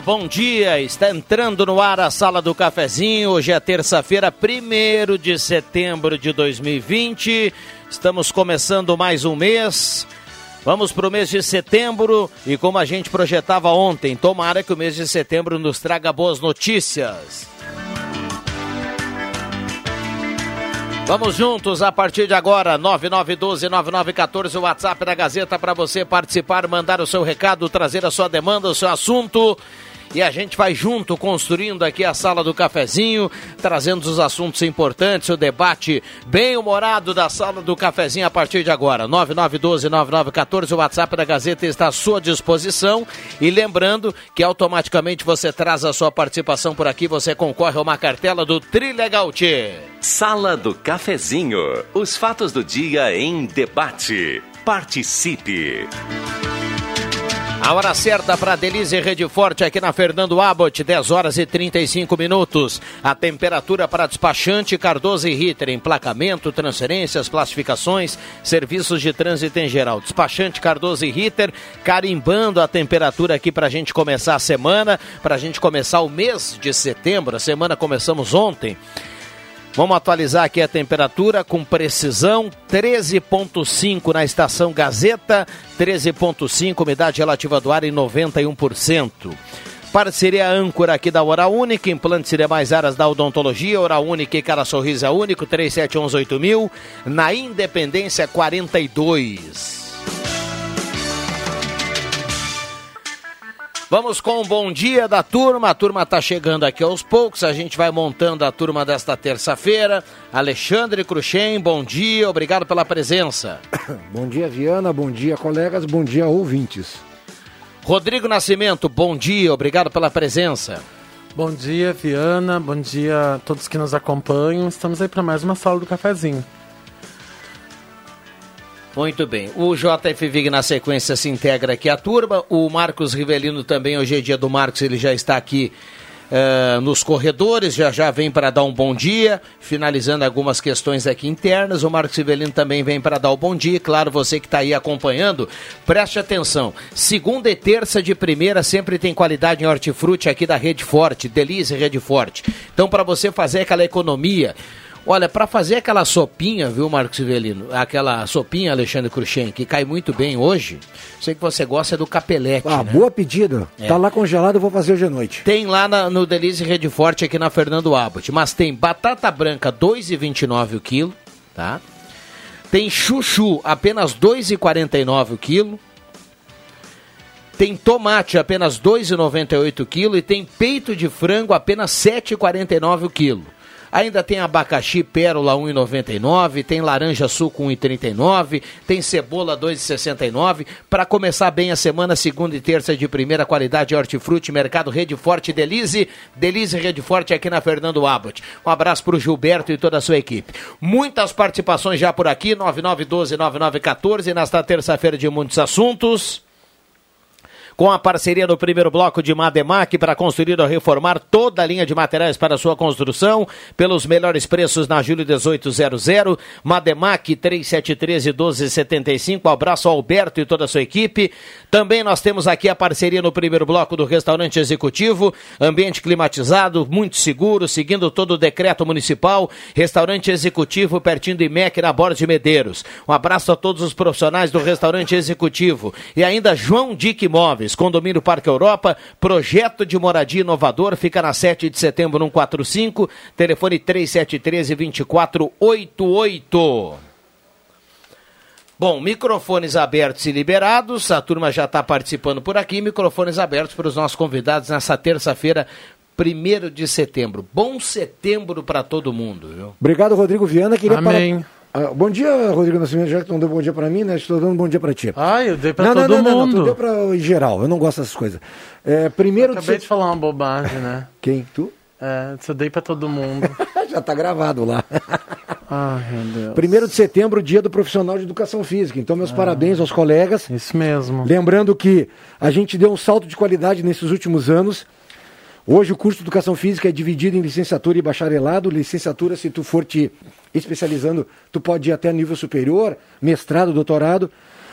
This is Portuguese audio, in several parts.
Bom dia. Está entrando no ar a Sala do Cafezinho. Hoje é terça-feira, 1 de setembro de 2020. Estamos começando mais um mês. Vamos para o mês de setembro e como a gente projetava ontem, tomara que o mês de setembro nos traga boas notícias. Vamos juntos a partir de agora, 9912-9914, o WhatsApp da Gazeta para você participar, mandar o seu recado, trazer a sua demanda, o seu assunto e a gente vai junto construindo aqui a sala do cafezinho, trazendo os assuntos importantes, o debate bem humorado da sala do cafezinho a partir de agora. 9912-9914, o WhatsApp da Gazeta está à sua disposição. E lembrando que automaticamente você traz a sua participação por aqui, você concorre a uma cartela do Trilegal Sala do Cafezinho. Os fatos do dia em debate. Participe. A hora certa para Delize Rede Forte aqui na Fernando Abbott, 10 horas e 35 minutos. A temperatura para despachante Cardoso e Ritter, emplacamento, transferências, classificações, serviços de trânsito em geral. Despachante Cardoso e Ritter, carimbando a temperatura aqui para a gente começar a semana, para a gente começar o mês de setembro. A semana começamos ontem. Vamos atualizar aqui a temperatura com precisão: 13,5 na estação Gazeta, 13,5, umidade relativa do ar em 91%. Parceria âncora aqui da Hora Única, implantes e demais áreas da odontologia, Hora Única e Cara Sorriso é Único, 37118000, na Independência 42. Vamos com o bom dia da turma. A turma está chegando aqui aos poucos. A gente vai montando a turma desta terça-feira. Alexandre Cruxem, bom dia. Obrigado pela presença. Bom dia, Viana. Bom dia, colegas. Bom dia, ouvintes. Rodrigo Nascimento, bom dia. Obrigado pela presença. Bom dia, Viana. Bom dia a todos que nos acompanham. Estamos aí para mais uma sala do cafezinho. Muito bem. O JF Vig na sequência se integra aqui à turma. O Marcos Rivelino também, hoje é dia do Marcos, ele já está aqui uh, nos corredores, já já vem para dar um bom dia, finalizando algumas questões aqui internas. O Marcos Rivelino também vem para dar o um bom dia. Claro, você que está aí acompanhando, preste atenção. Segunda e terça de primeira sempre tem qualidade em hortifruti aqui da Rede Forte, Delícia Rede Forte. Então, para você fazer aquela economia Olha, para fazer aquela sopinha, viu, Marcos Civelino? Aquela sopinha, Alexandre Cruxem, que cai muito bem hoje. Sei que você gosta do capelete. Ah, né? boa pedida. É. Tá lá congelado, eu vou fazer hoje à noite. Tem lá na, no Delize Rede Forte, aqui na Fernando Abbott. Mas tem batata branca, 2,29 o quilo, tá? Tem chuchu, apenas 2,49 o quilo. Tem tomate, apenas 2,98 o quilo. E tem peito de frango, apenas 7,49 o quilo. Ainda tem abacaxi pérola 1,99, tem laranja suco 1,39, tem cebola 2,69. Para começar bem a semana, segunda e terça de primeira qualidade, hortifruti, mercado Rede Forte Delize, Delize Rede Forte aqui na Fernando Abbott. Um abraço para o Gilberto e toda a sua equipe. Muitas participações já por aqui, 9912-9914, nesta terça-feira de muitos assuntos com a parceria do primeiro bloco de Mademac para construir ou reformar toda a linha de materiais para sua construção, pelos melhores preços na Júlio 1800, Mademac 3713 1275. abraço ao Alberto e toda a sua equipe. Também nós temos aqui a parceria no primeiro bloco do restaurante executivo, ambiente climatizado, muito seguro, seguindo todo o decreto municipal, restaurante executivo pertinho do IMEC na Borda de Medeiros. Um abraço a todos os profissionais do restaurante executivo e ainda João Dick Imóveis Imóveis. Condomínio Parque Europa, projeto de moradia inovador, fica na 7 de setembro, 145, telefone 3713 2488. Bom, microfones abertos e liberados, a turma já está participando por aqui, microfones abertos para os nossos convidados nessa terça-feira, 1 de setembro. Bom setembro para todo mundo, viu? Obrigado, Rodrigo Viana. Queria Amém. Ah, bom dia, Rodrigo Nascimento. Já que tu não deu bom dia pra mim, né? Estou dando bom dia pra ti. Ah, eu dei pra não, todo não, não, mundo. não, tu deu pra em geral. Eu não gosto dessas coisas. É, primeiro Acabei de de falar uma bobagem, né? Quem? Tu? É, eu dei pra todo mundo. Já tá gravado lá. Ai, meu Deus. Primeiro de setembro, dia do profissional de educação física. Então, Ah. meus parabéns aos colegas. Isso mesmo. Lembrando que a gente deu um salto de qualidade nesses últimos anos. Hoje o curso de educação física é dividido em licenciatura e bacharelado. Licenciatura, se tu for te especializando, tu pode ir até nível superior, mestrado, doutorado.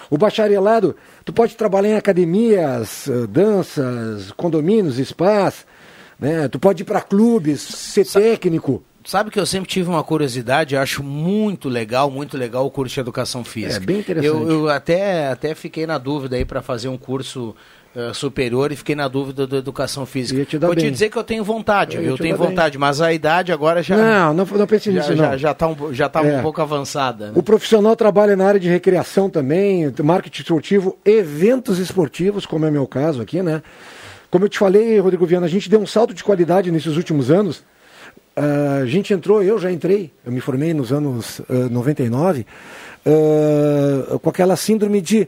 O bacharelado, tu pode trabalhar em academias, eh, danças, condomínios, spas, né? Tu pode ir para clubes, ser técnico. Sabe que eu sempre tive uma curiosidade, eu acho muito legal, muito legal o curso de educação física. É bem interessante. Eu, eu até, até fiquei na dúvida aí para fazer um curso eh, superior e fiquei na dúvida da educação física. Te Vou te bem. dizer que eu tenho vontade, Eu eu te tenho dar bem. vontade, mas a idade agora já Não, não, não pense já, nisso já, não. já tá um, já tá É. um pouco avançada. né? O profissional trabalha na área de recreação também, marketing esportivo, eventos esportivos, como é meu caso aqui, né? Como eu te falei, Rodrigo Viana, a gente deu um salto de qualidade nesses últimos anos. Ah, a gente entrou, eu já entrei, eu me formei nos anos ah, 99, ah, com aquela síndrome de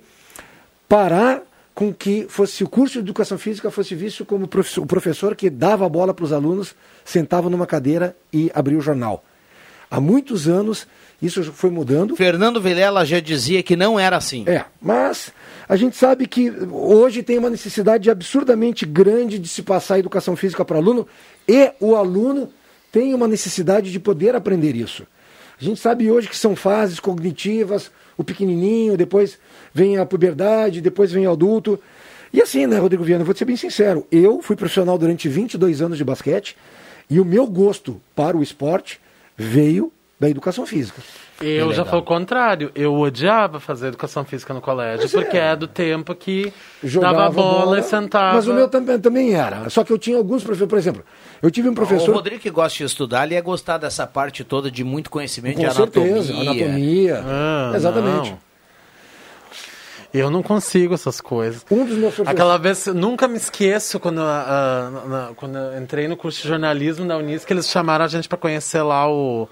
parar com que fosse o curso de educação física fosse visto como o professor que dava a bola para os alunos, sentava numa cadeira e abria o jornal. Há muitos anos isso foi mudando. Fernando Vilela já dizia que não era assim. É, mas a gente sabe que hoje tem uma necessidade absurdamente grande de se passar a educação física para o aluno e o aluno tem uma necessidade de poder aprender isso. A gente sabe hoje que são fases cognitivas, o pequenininho, depois vem a puberdade, depois vem o adulto. E assim, né, Rodrigo Viana, vou ser bem sincero, eu fui profissional durante 22 anos de basquete e o meu gosto para o esporte veio da educação física. Eu já fui o contrário. Eu odiava fazer educação física no colégio, Mas porque é. é do tempo que jogava dava bola, e sentava. Mas o meu também, também era. Só que eu tinha alguns professores, por exemplo, eu tive um O professor. Rodrigo que gosta de estudar, ele ia gostar dessa parte toda de muito conhecimento com de anatomia. certeza, anatomia. Ah, exatamente. não. Eu não consigo essas coisas. Um dos meus professores. Aquela vez, nunca me esqueço quando, ah, na- na- quando eu entrei no curso de jornalismo da Unis, que eles chamaram a gente para conhecer lá o,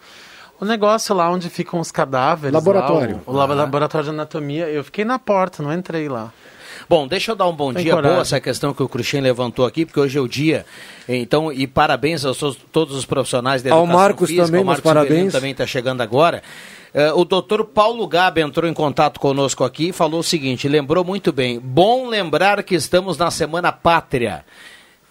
o negócio lá onde ficam os cadáveres. lá, Laboratório. o, o lab- laboratório de anatomia. Eu fiquei na porta, não entrei lá. Bom, deixa eu dar um bom Tem dia. coragem. Boa essa questão que o Cruxem levantou aqui, porque hoje é o dia. Então, e parabéns aos seus- todos os profissionais da Ao educação Marcos física. também, o meus Marcos parabéns. também está chegando agora. Eh, o doutor Paulo Gabi entrou em contato conosco aqui e falou o seguinte, lembrou muito bem. Bom lembrar que estamos na Semana Pátria.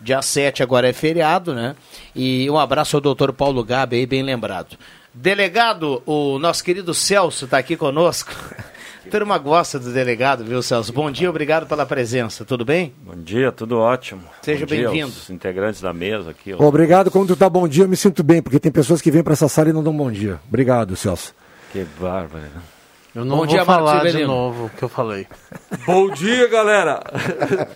Dia 7 agora é feriado, né? E um abraço ao doutor Paulo Gabi aí, bem lembrado. Delegado, o nosso querido Celso está aqui conosco. A turma gosta do delegado, viu, Celso? Bom dia, obrigado pela presença. Tudo bem? Bom dia, tudo ótimo. Seja bem-vindo. integrantes da mesa aqui. ó. Obrigado, quando tu tá bom dia, eu me sinto bem, porque tem pessoas que vêm para essa sala e não dão bom dia. Obrigado, Celso. Que bárbaro. Eu não Bom vou dia, falar de novo o que eu falei. Bom dia, galera!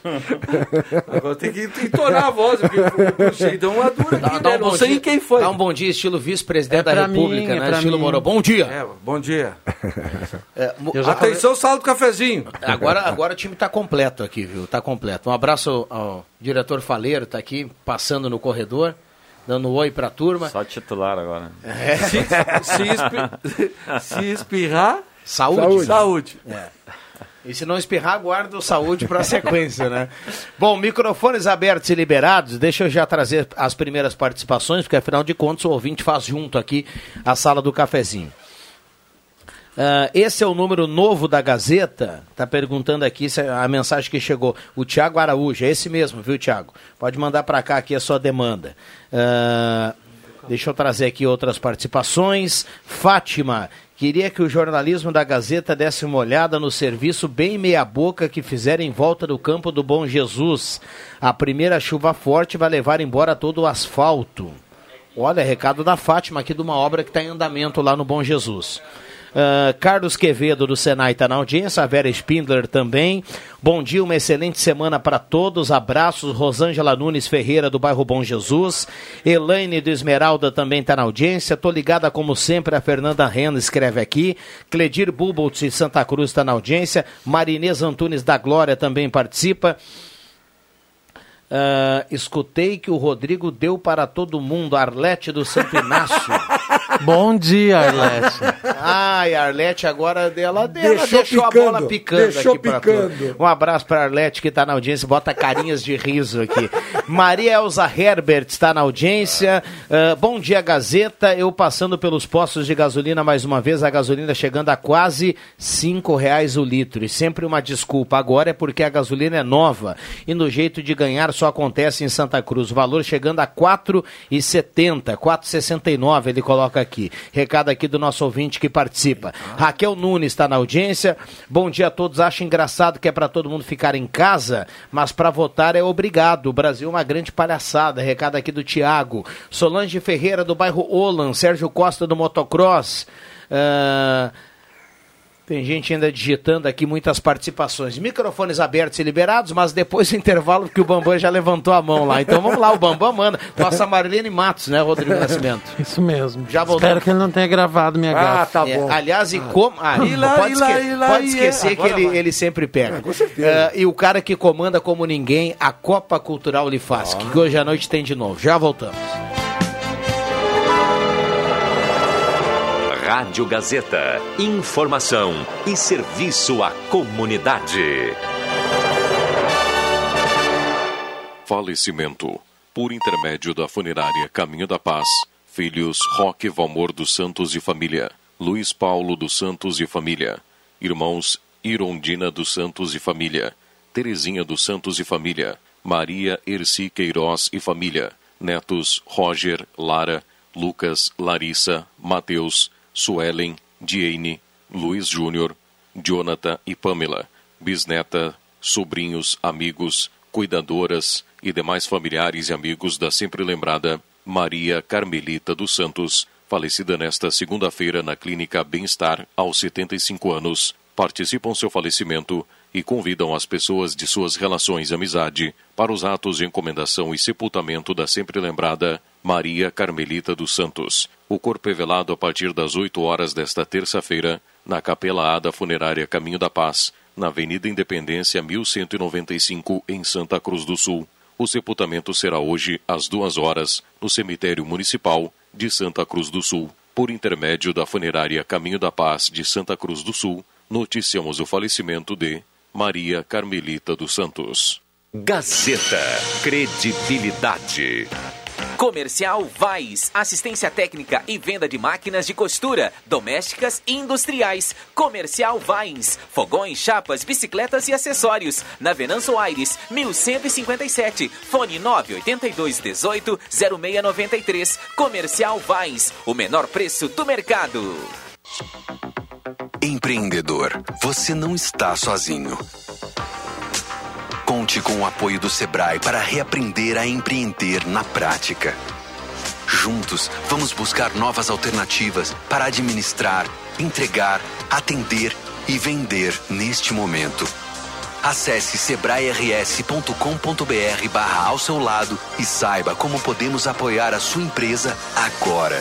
Agora tem que entonar a voz, porque o Cheio deu uma dura aqui, né? Não sei dia- quem foi. Dá um bom dia, estilo vice-presidente É da República, mim, é né? pra Estilo mim. Moro. Bom dia. É, bom dia. É, já falei- Atenção, sala do cafezinho. Agora, agora o time está completo aqui, viu? Tá completo. Um abraço ao, diretor Faleiro, tá aqui passando no corredor, dando um oi pra turma. Só titular agora. Se, se, espi- se espirrar, Saúde. saúde. E se não espirrar, aguarda o saúde para a sequência, né? Bom, microfones abertos e liberados. Deixa eu já trazer as primeiras participações, porque afinal de contas o ouvinte faz junto aqui a sala do cafezinho. Ah, esse é o número novo da Gazeta. Tá perguntando aqui se a mensagem que chegou. O Tiago Araújo, é esse mesmo, viu, Tiago? Pode mandar para cá aqui a sua demanda. Ah, deixa eu trazer aqui outras participações. Fátima, queria que o jornalismo da Gazeta desse uma olhada no serviço bem meia-boca que fizeram em volta do campo do Bom Jesus. A primeira chuva forte vai levar embora todo o asfalto. Olha, recado da Fátima aqui de uma obra que está em andamento lá no Bom Jesus. Ah, Carlos Quevedo do Senai está na audiência, a Vera Spindler também. Bom dia, uma excelente semana para todos. Abraços, Rosângela Nunes Ferreira do bairro Bom Jesus. Elaine do Esmeralda também está na audiência. Tô ligada como sempre, a Fernanda Rena escreve aqui. Cledir Buboltz de Santa Cruz está na audiência. Marinês Antunes da Glória também participa. Ah, escutei que o Rodrigo deu para todo mundo, Arlete do Santo Inácio. Bom dia, Arlete. Ai, a Arlete agora ela, ela deixou, Deixou a picando, bola picando deixou aqui pra picando. Um abraço para Arlete que está na audiência, bota carinhas de riso aqui. Maria Elza Herbert está na audiência. Ah, bom dia, Gazeta. Eu passando pelos postos de gasolina mais uma vez, a gasolina chegando a quase cinco reais o litro. E sempre uma desculpa. Agora é porque a gasolina é nova e no jeito de ganhar só acontece em Santa Cruz. O valor chegando a R$ 4,70, 4,69 ele coloca aqui. Recado aqui do nosso ouvinte que participa. Raquel Nunes está na audiência. Bom dia a todos. Acho engraçado que é para todo mundo ficar em casa, mas para votar é obrigado. O Brasil é uma grande palhaçada. Recado aqui do Tiago. Solange Ferreira do bairro Olan. Sérgio Costa do Motocross. Ah, tem gente ainda digitando aqui muitas participações. Microfones abertos e liberados, mas depois do intervalo, porque o Bambam já levantou a mão lá. Então vamos lá, o Bambam manda. Nossa Marlene Matos, né, Rodrigo Nascimento? Isso mesmo. Já voltou. Espero que ele não tenha gravado minha Ah, gafe. tá É, bom. aliás, e como. Ah, E lá, pode, e lá, esque- e lá, pode esquecer é. que ele, ele sempre pega. com certeza. Ah, e o cara que comanda como ninguém, a Copa Cultural Lifasc, que hoje à noite tem de novo. Já voltamos. Rádio Gazeta. Informação e serviço à comunidade. Falecimento. Por intermédio da funerária Caminho da Paz. Filhos Roque Valmor dos Santos e família. Luiz Paulo dos Santos e família. Irmãos Irondina dos Santos e família. Terezinha dos Santos e família. Maria Erci Queiroz e família. Netos Roger, Lara, Lucas, Larissa, Mateus, Suelen, Diene, Luiz Júnior, Jonathan e Pamela. Bisneta, sobrinhos, amigos, cuidadoras e demais familiares e amigos da sempre lembrada Maria Carmelita dos Santos, falecida nesta segunda-feira na Clínica Bem-Estar aos 75 anos, participam seu falecimento e convidam as pessoas de suas relações e amizade para os atos de encomendação e sepultamento da sempre lembrada Maria Carmelita dos Santos. O corpo é velado a partir das 8 horas desta terça-feira na Capela A da Funerária Caminho da Paz, na Avenida Independência 1195, em Santa Cruz do Sul. O sepultamento será hoje às duas horas no Cemitério Municipal de Santa Cruz do Sul. Por intermédio da Funerária Caminho da Paz de Santa Cruz do Sul, noticiamos o falecimento de Maria Carmelita dos Santos. Gazeta. Credibilidade. Comercial Vais, assistência técnica e venda de máquinas de costura, domésticas e industriais. Comercial Vais, fogões, chapas, bicicletas e acessórios. Na Venanço Aires, 1157, fone 982 18 0693. Comercial Vais, o menor preço do mercado. Empreendedor, você não está sozinho. Conte com o apoio do Sebrae para reaprender a empreender na prática. Juntos, vamos buscar novas alternativas para administrar, entregar, atender e vender neste momento. Acesse sebrae-rs.com.br barra ao seu lado e saiba como podemos apoiar a sua empresa agora.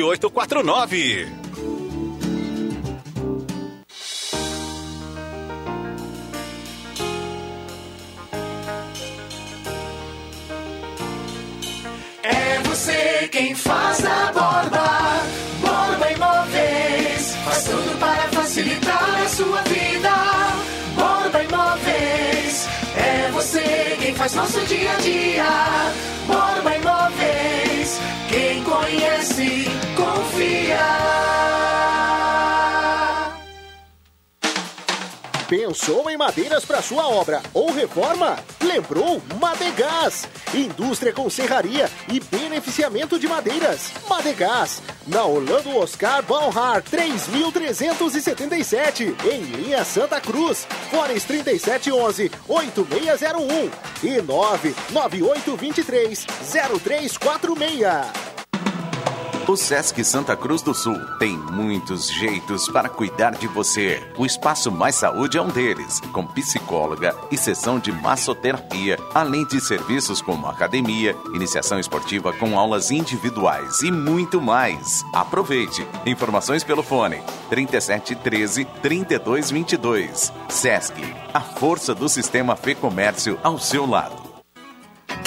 9662 7849. É você quem faz a borda. Borba Imóveis faz tudo para facilitar a sua vida. Borba Imóveis é você quem faz nosso dia a dia. Borba Imóveis, quem conhece. Pensou em madeiras para sua obra ou reforma? Lembrou Madegás, indústria com serraria e beneficiamento de madeiras. Madegás, na Orlando Oscar Balhar 3377, em linha Santa Cruz, Fones 3711 8601 e 99823 0346. O Sesc Santa Cruz do Sul tem muitos jeitos para cuidar de você. O Espaço Mais Saúde é um deles, com psicóloga e sessão de massoterapia, além de serviços como academia, iniciação esportiva com aulas individuais e muito mais. Aproveite. Informações pelo fone 37 13 32 22. Sesc, a força do sistema Fê Comércio ao seu lado.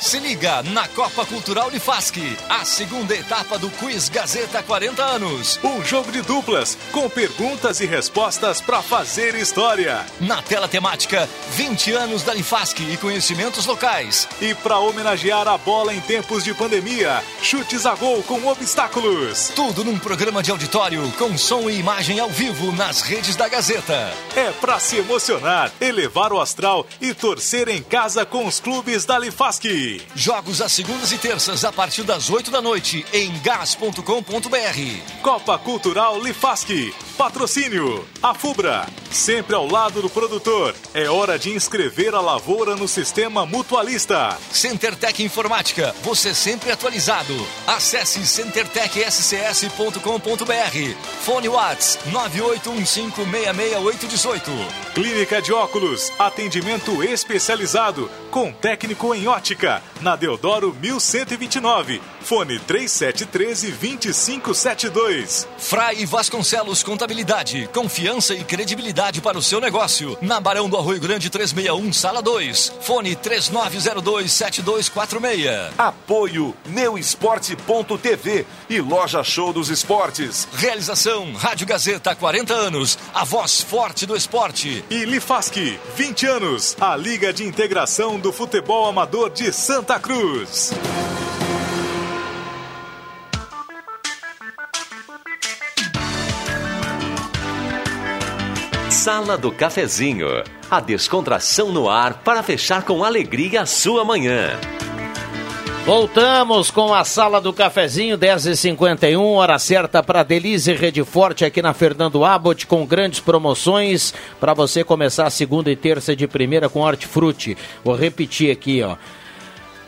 Se liga na Copa Cultural Unifasc, a segunda etapa do Quiz Gazeta 40 anos. Um jogo de duplas com perguntas e respostas para fazer história. Na tela temática, 20 anos da Unifasc e conhecimentos locais. E para homenagear a bola em tempos de pandemia, chutes a gol com obstáculos. Tudo num programa de auditório com som e imagem ao vivo nas redes da Gazeta. É para se emocionar, elevar o astral e torcer em casa com os clubes da Unifasc. Jogos às segundas e terças a partir das 8 da noite em gas.com.br. Copa Cultural Lifasc. Patrocínio. A Fubra. Sempre ao lado do produtor. É hora de inscrever a lavoura no sistema mutualista. CenterTech Informática. Você sempre atualizado. Acesse centertechscs.com.br. Fone Whats 981566818. Clínica de óculos. Atendimento especializado com técnico em ótica. Na Deodoro 1129. Fone 3713 2572. Frai Vasconcelos Contabilidade. Confiança e credibilidade para o seu negócio. Na Barão do Arroio Grande 361, Sala 2. Fone 3902 7246. Apoio Neuesporte.tv e Loja Show dos Esportes. Realização Rádio Gazeta 40 anos. A voz forte do esporte. E Lifasc 20 anos. A Liga de Integração do Futebol Amador de Santa Cruz. Sala do Cafezinho. A descontração no ar para fechar com alegria a sua manhã. Voltamos com a sala do cafezinho, 10h51, hora certa para Delize Rede Forte aqui na Fernando Abbott, com grandes promoções para você começar a segunda e terça de primeira com hortifruti. Vou repetir aqui, ó.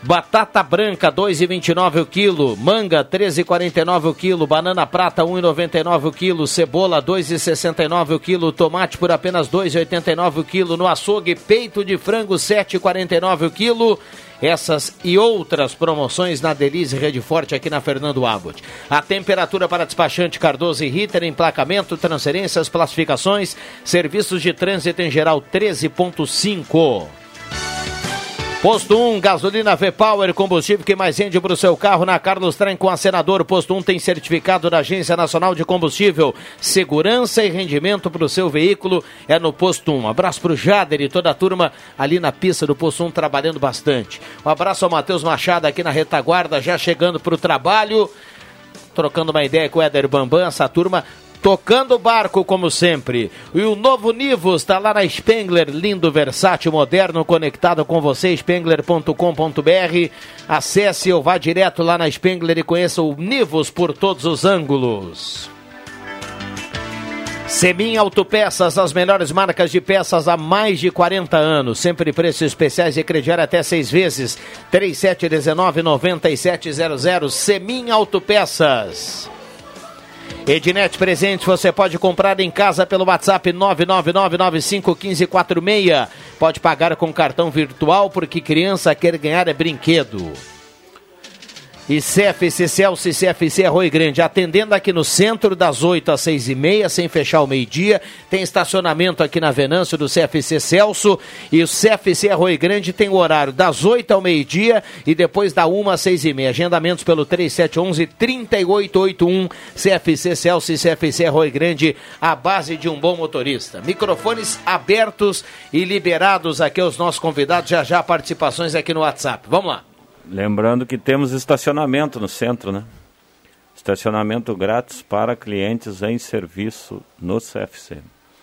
Batata branca, 2,29 o quilo. Manga, 13,49 o quilo. Banana prata, 1,99 o quilo. Cebola, 2,69 o quilo. Tomate por apenas 2,89 o quilo. No açougue, peito de frango, 7,49 o quilo. Essas e outras promoções na Delize Rede Forte aqui na Fernando Abbott. A temperatura para despachante Cardoso e Ritter, emplacamento, transferências, classificações, serviços de trânsito em geral 13.5. Posto 1, gasolina V-Power, combustível que mais rende para o seu carro na Carlos Trem com a Senador. Posto 1 tem certificado da Agência Nacional de Combustível. Segurança e rendimento para o seu veículo é no Posto 1. abraço para o Jader e toda a turma ali na pista do Posto 1 trabalhando bastante. Um abraço ao Matheus Machado aqui na retaguarda, já chegando para o trabalho. Trocando uma ideia com o Éder Bambam, essa turma tocando o barco como sempre. E o novo Nivus está lá na Spengler, lindo, versátil, moderno, conectado com você, spengler.com.br. Acesse ou vá direto lá na Spengler e conheça o Nivus por todos os ângulos. Semin Autopeças, as melhores marcas de peças há mais de 40 anos. Sempre preços especiais e crediário até seis vezes. 3719-9700. Semin Autopeças. Ednet Presentes você pode comprar em casa pelo WhatsApp 999951546. Pode pagar com cartão virtual porque criança quer ganhar é brinquedo. CFC Celso e CFC Arroio Grande, atendendo aqui no centro, das 8 às 6 e meia, sem fechar o meio-dia. Tem estacionamento aqui na Venâncio do CFC Celso. E o CFC Arroio Grande tem o horário das 8 ao meio-dia e depois da 1 às 6 e meia. Agendamentos pelo 3711-3881. CFC Celso e CFC Arroio Grande, a base de um bom motorista. Microfones abertos e liberados aqui aos nossos convidados. Já já participações aqui no WhatsApp. Vamos lá. Lembrando que temos estacionamento no centro, né? Estacionamento grátis para clientes em serviço no CFC.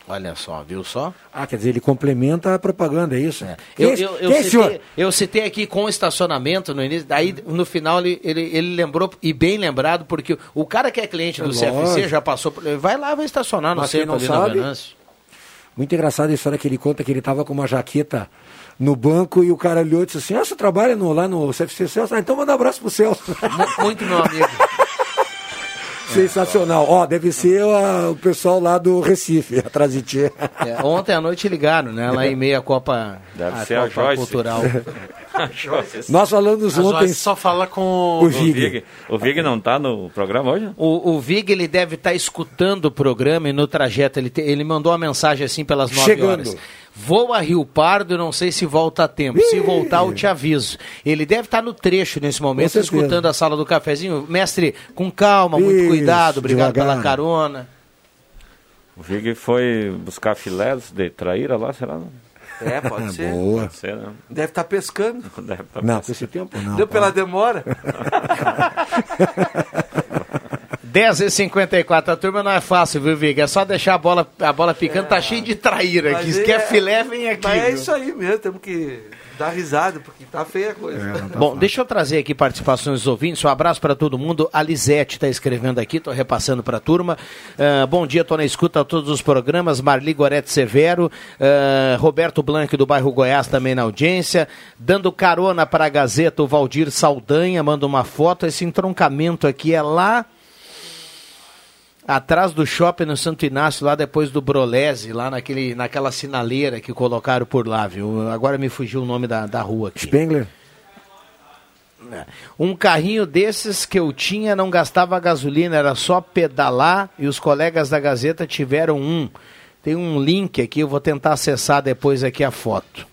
Olha só, viu só? Ah, quer dizer, ele complementa a propaganda, é isso? Eu, Quem- eu, eu, é esse senhor? citei, eu citei aqui com estacionamento no início, daí no final ele, ele, ele lembrou, e bem lembrado, porque o cara que é cliente do É CFC lógico. já passou por. Vai lá, vai estacionar no Mas centro não ali sabe, na Venâncio. Muito engraçada a história que ele conta que ele estava com uma jaqueta no banco e o cara olhou e disse assim: Ah, você trabalha no- lá no CFC Celso? Ah, então manda um abraço pro Celso. Muito meu amigo. Sensacional. Ó, deve ser a- o pessoal lá do Recife, a Transitê. É, ontem à noite ligaram, né? Lá em meia a Copa, Deve a ser a Copa Joyce. Cultural. Nós falamos A ontem. Joyce só fala com O Vig. O Vig não tá no programa hoje? O, o Vig ele deve estar escutando o programa e no trajeto ele, te- ele mandou uma mensagem assim pelas 9 Chegando. horas. Vou a Rio Pardo, não sei se volta a tempo. Se voltar, eu te aviso. Ele deve estar no trecho nesse momento, escutando a sala do cafezinho. Mestre, com calma, muito Isso, cuidado, obrigado devagar. pela carona. O Vig foi buscar filés de traíra lá, será? É, pode ser. Boa. Pode ser, né? Deve estar pescando. Deve tá Não, pensando. com esse tempo não. Deu pela demora. 10 e 54 a turma não é fácil, viu, Vig? É só deixar a bola, a bola picando, tá cheio de traíra aqui. Se é- quer filé, vem aqui. Mas é isso aí mesmo, temos que dar risada, porque tá feia a coisa. Bom, deixa eu trazer aqui participações dos ouvintes. Um abraço para todo mundo. A Lisete está escrevendo aqui, estou repassando para a turma. Ah, bom dia, estou na escuta a todos os programas. Marli Gorete Severo, ah, Roberto Blanc do bairro Goiás também na audiência. Dando carona para a Gazeta, o Valdir Saldanha manda uma foto. Esse entroncamento aqui é lá atrás do shopping no Santo Inácio, lá depois do Brolese, lá naquele, naquela sinaleira que colocaram por lá, viu? Agora me fugiu o nome da, da rua aqui. Spengler? Um carrinho desses que eu tinha não gastava gasolina, era só pedalar e os colegas da Gazeta tiveram um. Tem um link aqui, eu vou tentar acessar depois aqui a foto.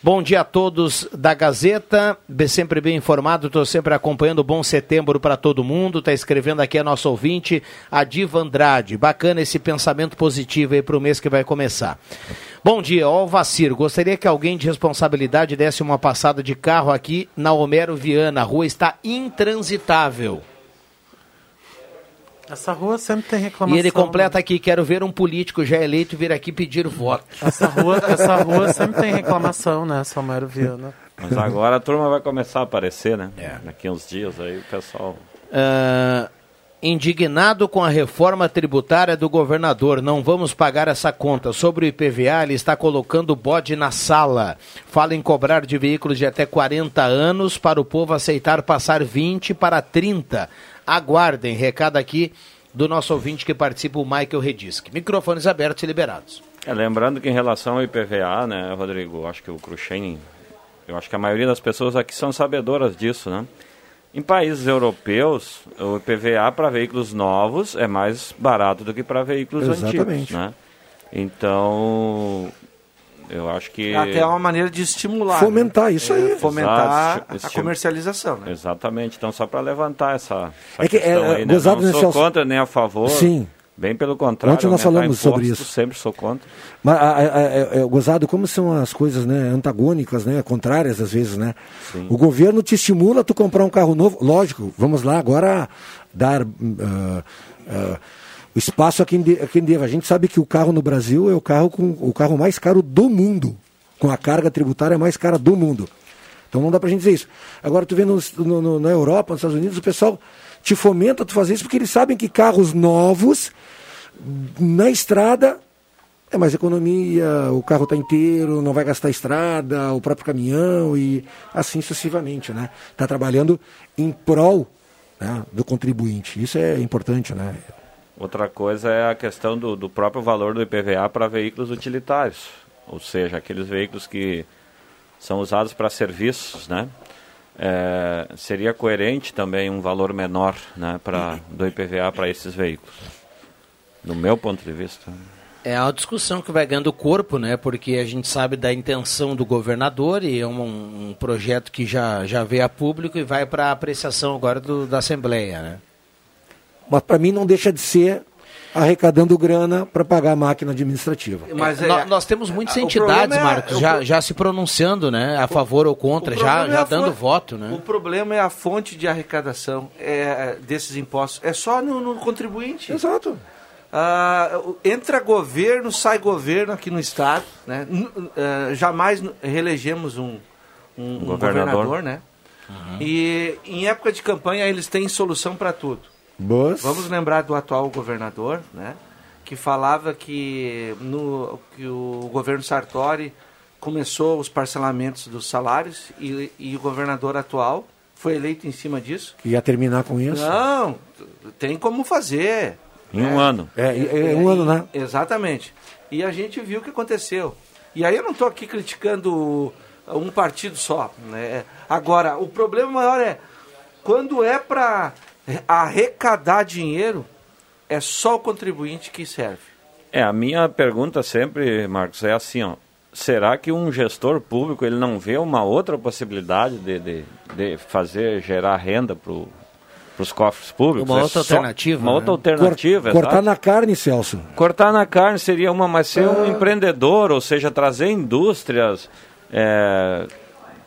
Bom dia a todos da Gazeta, sempre bem informado, estou sempre acompanhando. Bom setembro para todo mundo. Está escrevendo aqui a nossa ouvinte, a Diva Andrade. Bacana esse pensamento positivo aí para o mês que vai começar. Bom dia, ó o Vaciro. Gostaria que alguém de responsabilidade desse uma passada de carro aqui na Homero Viana. A rua está intransitável. Essa rua sempre tem reclamação. E ele completa aqui: quero ver um político já eleito vir aqui pedir voto. Essa rua, essa rua sempre tem reclamação, né, Salmero Viana? Mas agora a turma vai começar a aparecer, né? Daqui uns dias aí o pessoal. Ah, indignado com a reforma tributária do governador, não vamos pagar essa conta. Sobre o IPVA, ele está colocando o bode na sala. Fala em cobrar de veículos de até 40 anos para o povo aceitar passar 20 para 30. Aguardem, recado aqui do nosso ouvinte que participa, o Michael Redisque. Microfones abertos e liberados. É, lembrando que em relação ao IPVA, né, Rodrigo, acho que o Cruxem, eu acho que a maioria das pessoas aqui são sabedoras disso, né? Em países europeus, o IPVA para veículos novos é mais barato do que para veículos antigos, Exatamente. né? Então, eu acho que... Até é uma maneira de estimular. Fomentar, né? isso aí. É, Fomentar Exato, a comercialização, né? Exatamente. Então, só para levantar essa, essa É que, questão é, aí, né? gozado, Não sou contra nem a favor. Sim. Bem pelo contrário. Ontem nós falamos sobre isso. Sempre sou contra. Mas, a- a- a- a- gozado, como são as coisas né, antagônicas, né, contrárias às vezes, né? O governo te estimula a tu comprar um carro novo. Lógico, vamos lá agora dar ah, ah, espaço a quem, de, a quem deva. A gente sabe que o carro no Brasil é o carro, com, o carro mais caro do mundo, com a carga tributária mais cara do mundo. Então não dá pra gente dizer isso. Agora tu vê no, no- na Europa, nos Estados Unidos, o pessoal te fomenta tu fazer isso porque eles sabem que carros novos na estrada é mais economia, o carro está inteiro, não vai gastar estrada, o próprio caminhão e assim sucessivamente, né? Está trabalhando em prol né, do contribuinte. Isso é importante, né? Outra coisa é a questão do, do próprio valor do IPVA para veículos utilitários, ou seja, aqueles veículos que são usados para serviços, né? é, seria coerente também um valor menor né, pra, do IPVA para esses veículos. Do meu ponto de vista. É a discussão que vai ganhando corpo, né? Porque a gente sabe da intenção do governador e é um, um projeto que já, já veio a público e vai para apreciação agora do, da Assembleia, né? Mas para mim não deixa de ser arrecadando grana para pagar a máquina administrativa. Mas nó- nós temos muitas entidades, é- Marcos, o já, já se pronunciando, né? A favor ou contra, O já, é já dando fon- voto, né? O problema é a fonte de arrecadação é, desses impostos. É só no, no contribuinte. Exato. Ah, o- entra governo, sai governo aqui no estado. Né? Ah, jamais reelegemos um, um- um Governador. governador, né? E em época de campanha eles têm solução para tudo. Boas. Vamos lembrar do atual governador, né? Que falava que, no, que o governo Sartori começou os parcelamentos dos salários e, e o governador atual foi eleito em cima disso. Que ia terminar com isso. Não, tem como fazer. Em um ano. É, é um ano, né? Exatamente. E a gente viu o que aconteceu. E aí eu não estou aqui criticando um partido só. Né? Agora, o problema maior é quando é para arrecadar dinheiro, é só o contribuinte que serve. É, a minha pergunta sempre, Marcos, é assim, ó. Será que um gestor público ele não vê uma outra possibilidade de, de, de fazer gerar renda para os cofres públicos? Uma É outra só- alternativa, Uma né? outra alternativa, Cortar exato. na carne, Celso. Cortar na carne seria uma, mas ser um empreendedor, ou seja, trazer indústrias, é,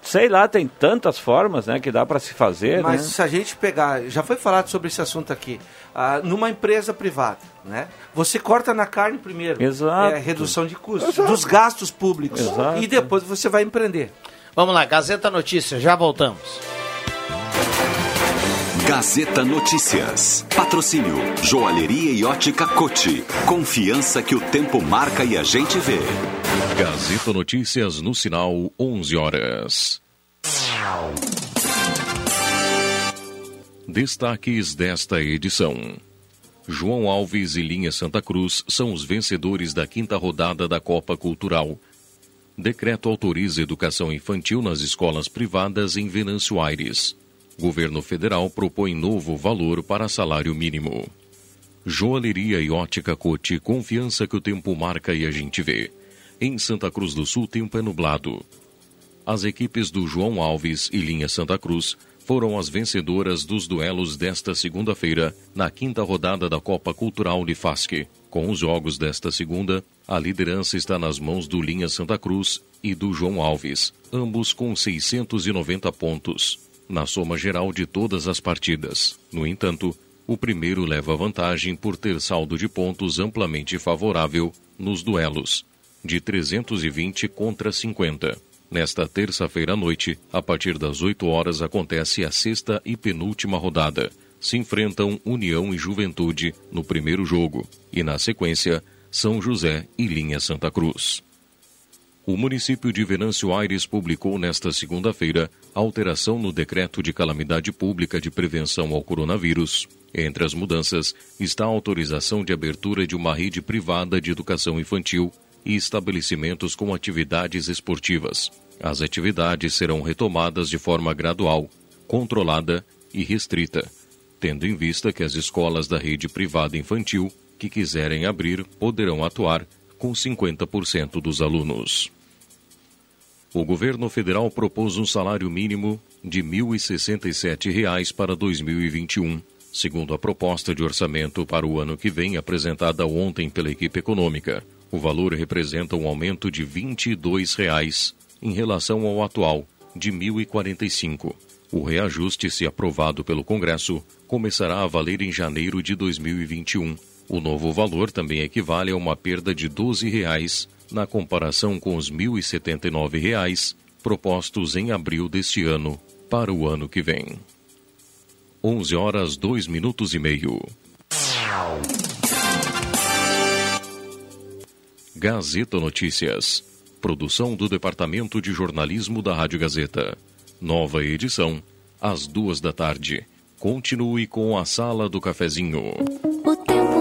sei lá, tem tantas formas, né, que dá para se fazer, Mas né? se a gente pegar, já foi falado sobre esse assunto aqui, ah, numa empresa privada, né? Você corta na carne primeiro, Exato. é redução de custos, dos gastos públicos, Exato. e depois você vai empreender. Vamos lá, Gazeta Notícias, já voltamos. Gazeta Notícias. Patrocínio Joalheria e Ótica Cote. Confiança que o tempo marca e a gente vê. Gazeta Notícias no sinal 11 horas. Destaques desta edição. João Alves e Linha Santa Cruz são os vencedores da quinta rodada da Copa Cultural. Decreto autoriza educação infantil nas escolas privadas em Venâncio Aires. Governo federal propõe novo valor para salário mínimo. Joalheria e ótica Cote, confiança que o tempo marca e a gente vê. Em Santa Cruz do Sul, tempo é nublado. As equipes do João Alves e Linha Santa Cruz foram as vencedoras dos duelos desta segunda-feira, na quinta rodada da Copa Cultural Unifasque. Com os jogos desta segunda, a liderança está nas mãos do Linha Santa Cruz e do João Alves, ambos com 690 pontos, na soma geral de todas as partidas. No entanto, o primeiro leva vantagem por ter saldo de pontos amplamente favorável nos duelos, de 320 contra 50. Nesta terça-feira à noite, a partir das 8 horas, acontece a sexta e penúltima rodada. Se enfrentam União e Juventude no primeiro jogo, e na sequência, São José e Linha Santa Cruz. O município de Venâncio Aires publicou nesta segunda-feira alteração no decreto de calamidade pública de prevenção ao coronavírus. Entre as mudanças está a autorização de abertura de uma rede privada de educação infantil e estabelecimentos com atividades esportivas. As atividades serão retomadas de forma gradual, controlada e restrita, tendo em vista que as escolas da rede privada infantil que quiserem abrir poderão atuar com 50% dos alunos. O governo federal propôs um salário mínimo de 1.067 reais para 2021, segundo a proposta de orçamento para o ano que vem apresentada ontem pela equipe econômica. O valor representa um aumento de 22 reais em relação ao atual, de R$ 1.045. O reajuste, se aprovado pelo Congresso, começará a valer em janeiro de 2021. O novo valor também equivale a uma perda de 12 reais na comparação com os 1.079 reais propostos em abril deste ano para o ano que vem. 11 horas 2 minutos e meio. Gazeta Notícias. Produção do Departamento de Jornalismo da Rádio Gazeta. Nova edição, às duas da tarde. Continue com a Sala do Cafezinho. O tempo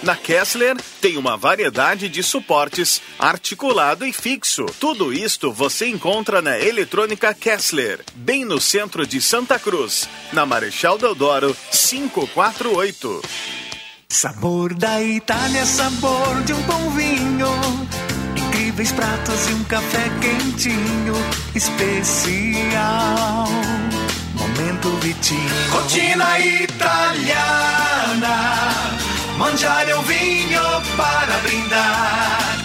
Na Kessler tem uma variedade de suportes, articulado e fixo. Tudo isto você encontra na Eletrônica Kessler, bem no centro de Santa Cruz, na Marechal Deodoro 548. Sabor da Itália, sabor de um bom vinho. Incríveis pratos e um café quentinho, especial. Momento Vitinho. Rotina italiana. Mangiare um vinho para brindar.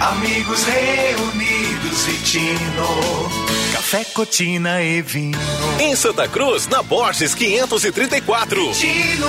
Amigos reunidos, Vitino. Café, cotina e vinho. Em Santa Cruz, na Borges 534. Vitino.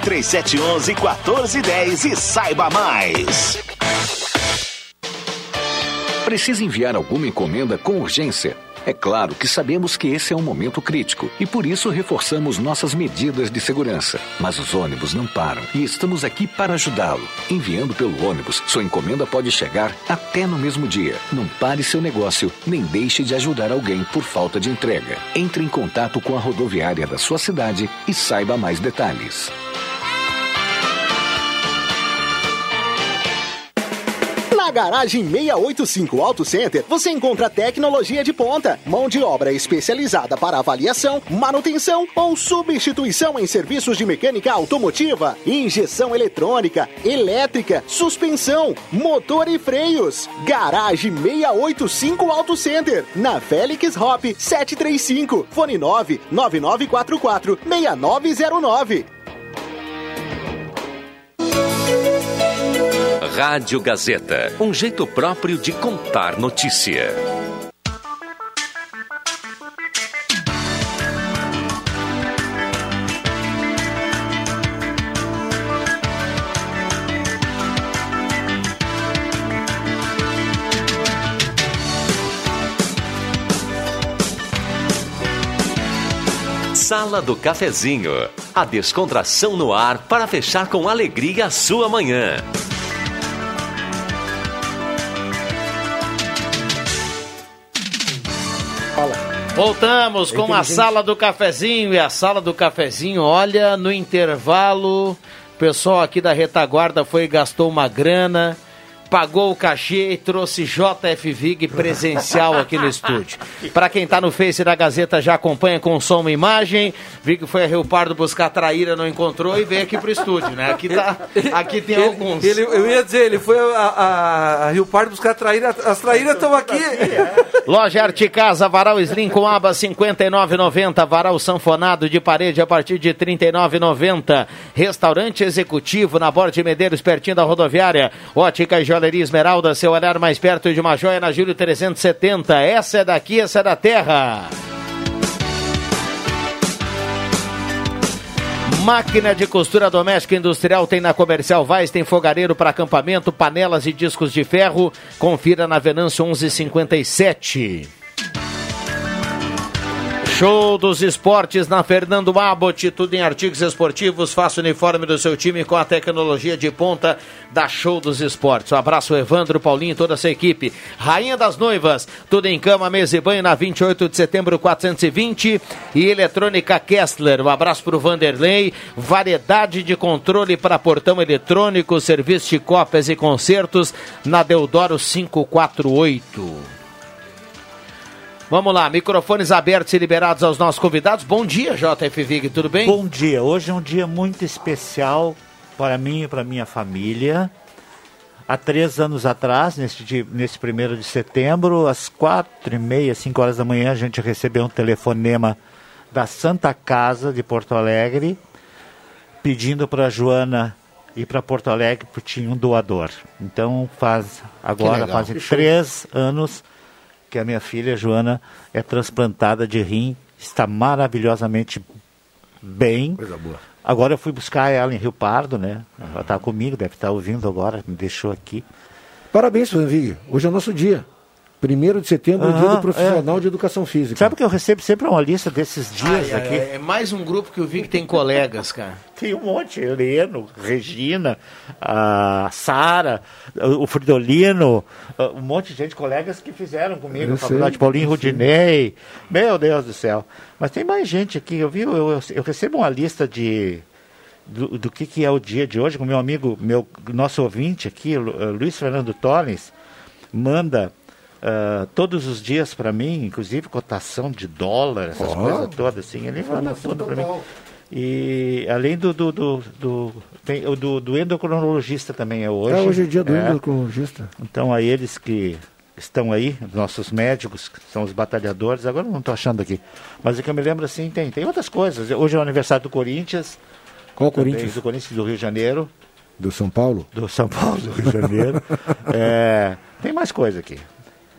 3711 1410 e saiba mais. Precisa enviar alguma encomenda com urgência? É claro que sabemos que esse é um momento crítico e por isso reforçamos nossas medidas de segurança. Mas os ônibus não param e estamos aqui para ajudá-lo. Enviando pelo ônibus, sua encomenda pode chegar até no mesmo dia. Não pare seu negócio, nem deixe de ajudar alguém por falta de entrega. Entre em contato com a rodoviária da sua cidade e saiba mais detalhes. Na garagem 685 Auto Center, você encontra tecnologia de ponta, mão de obra especializada para avaliação, manutenção ou substituição em serviços de mecânica automotiva, injeção eletrônica, elétrica, suspensão, motor e freios. Garagem 685 Auto Center, na Félix Hop 735, fone 9 9944 6909. Rádio Gazeta, um jeito próprio de contar notícia. Sala do Cafezinho, a descontração no ar para fechar com alegria a sua manhã. Voltamos com a sala do cafezinho. E a sala do cafezinho, olha, no intervalo, o pessoal aqui da retaguarda foi e gastou uma grana, pagou o cachê e trouxe JF Vig presencial aqui no estúdio. Para quem tá no Face da Gazeta já acompanha com som e imagem. Vig foi a Rio Pardo buscar traíra, não encontrou e veio aqui pro estúdio, né? Aqui, tá, aqui tem Ele- alguns. ele- eu ia dizer, ele foi a, a- a Rio Pardo buscar traíra. As traíras estão aqui. Loja Arte Casa, varal Slim com aba 59,90, varal sanfonado de parede a partir de 39,90. Restaurante executivo na Borda de Medeiros, pertinho da rodoviária. Ótica e Joalheria Esmeralda, seu olhar mais perto de uma joia na Júlio 370. Essa é daqui, essa é da terra. Máquina de costura doméstica industrial tem na Comercial Vaz, tem fogareiro para acampamento, panelas e discos de ferro. Confira na Venâncio 1157. Show dos esportes na Fernando Abbott, tudo em artigos esportivos. Faça o uniforme do seu time com a tecnologia de ponta da Show dos Esportes. Um abraço, Evandro, Paulinho e toda essa equipe. Rainha das Noivas, tudo em cama, mesa e banho na 28 de setembro 420. E Eletrônica Kessler, um abraço para o Vanderlei. Variedade de controle para portão eletrônico, serviço de cópias e concertos na Deodoro 548. Vamos lá, microfones abertos e liberados aos nossos convidados. Bom dia, JF Vig, tudo bem? Bom dia. Hoje é um dia muito especial para mim e para minha família. Há três anos atrás, nesse, dia, nesse primeiro de setembro, às quatro e meia, cinco horas da manhã, a gente recebeu um telefonema da Santa Casa de Porto Alegre, pedindo para a Joana ir para Porto Alegre porque tinha um doador. Então faz agora fazem três anos que a minha filha Joana é transplantada de rim, está maravilhosamente bem. Coisa boa. Agora eu fui buscar ela em Rio Pardo, né? Ela está comigo, deve estar ouvindo agora, me deixou aqui. Parabéns, Vig. Hoje é o nosso dia. Primeiro de setembro, dia Aham, do profissional de educação física. Sabe que eu recebo sempre uma lista desses dias Ai, aqui? ai, é mais um grupo que eu vi que tem colegas, cara. Tem um monte, Heleno, Regina, a Sara, o Fridolino, um monte de gente, colegas que fizeram comigo na faculdade, Paulinho. Rudinei, meu Deus do céu. Mas tem mais gente aqui, eu vi, eu, eu, eu recebo uma lista de do, do que, que é o dia de hoje, com meu amigo, meu nosso ouvinte aqui, Lu- Luiz Fernando Tollins, manda ah, todos os dias para mim, inclusive cotação de dólar, essas Ó. coisas todas, assim, ele manda tudo para mim. E além do do, do, do, tem o do, do endocrinologista também é hoje. É, hoje é dia do É. endocrinologista. Então a eles que estão aí, nossos médicos, que são os batalhadores, agora eu não estou achando aqui. Mas o que eu me lembro assim, tem, tem outras coisas. Hoje é o aniversário do Corinthians. Qual também, Corinthians? Do Corinthians do Rio de Janeiro. Do São Paulo? Do São Paulo, do Rio de Janeiro. É, tem mais coisa aqui.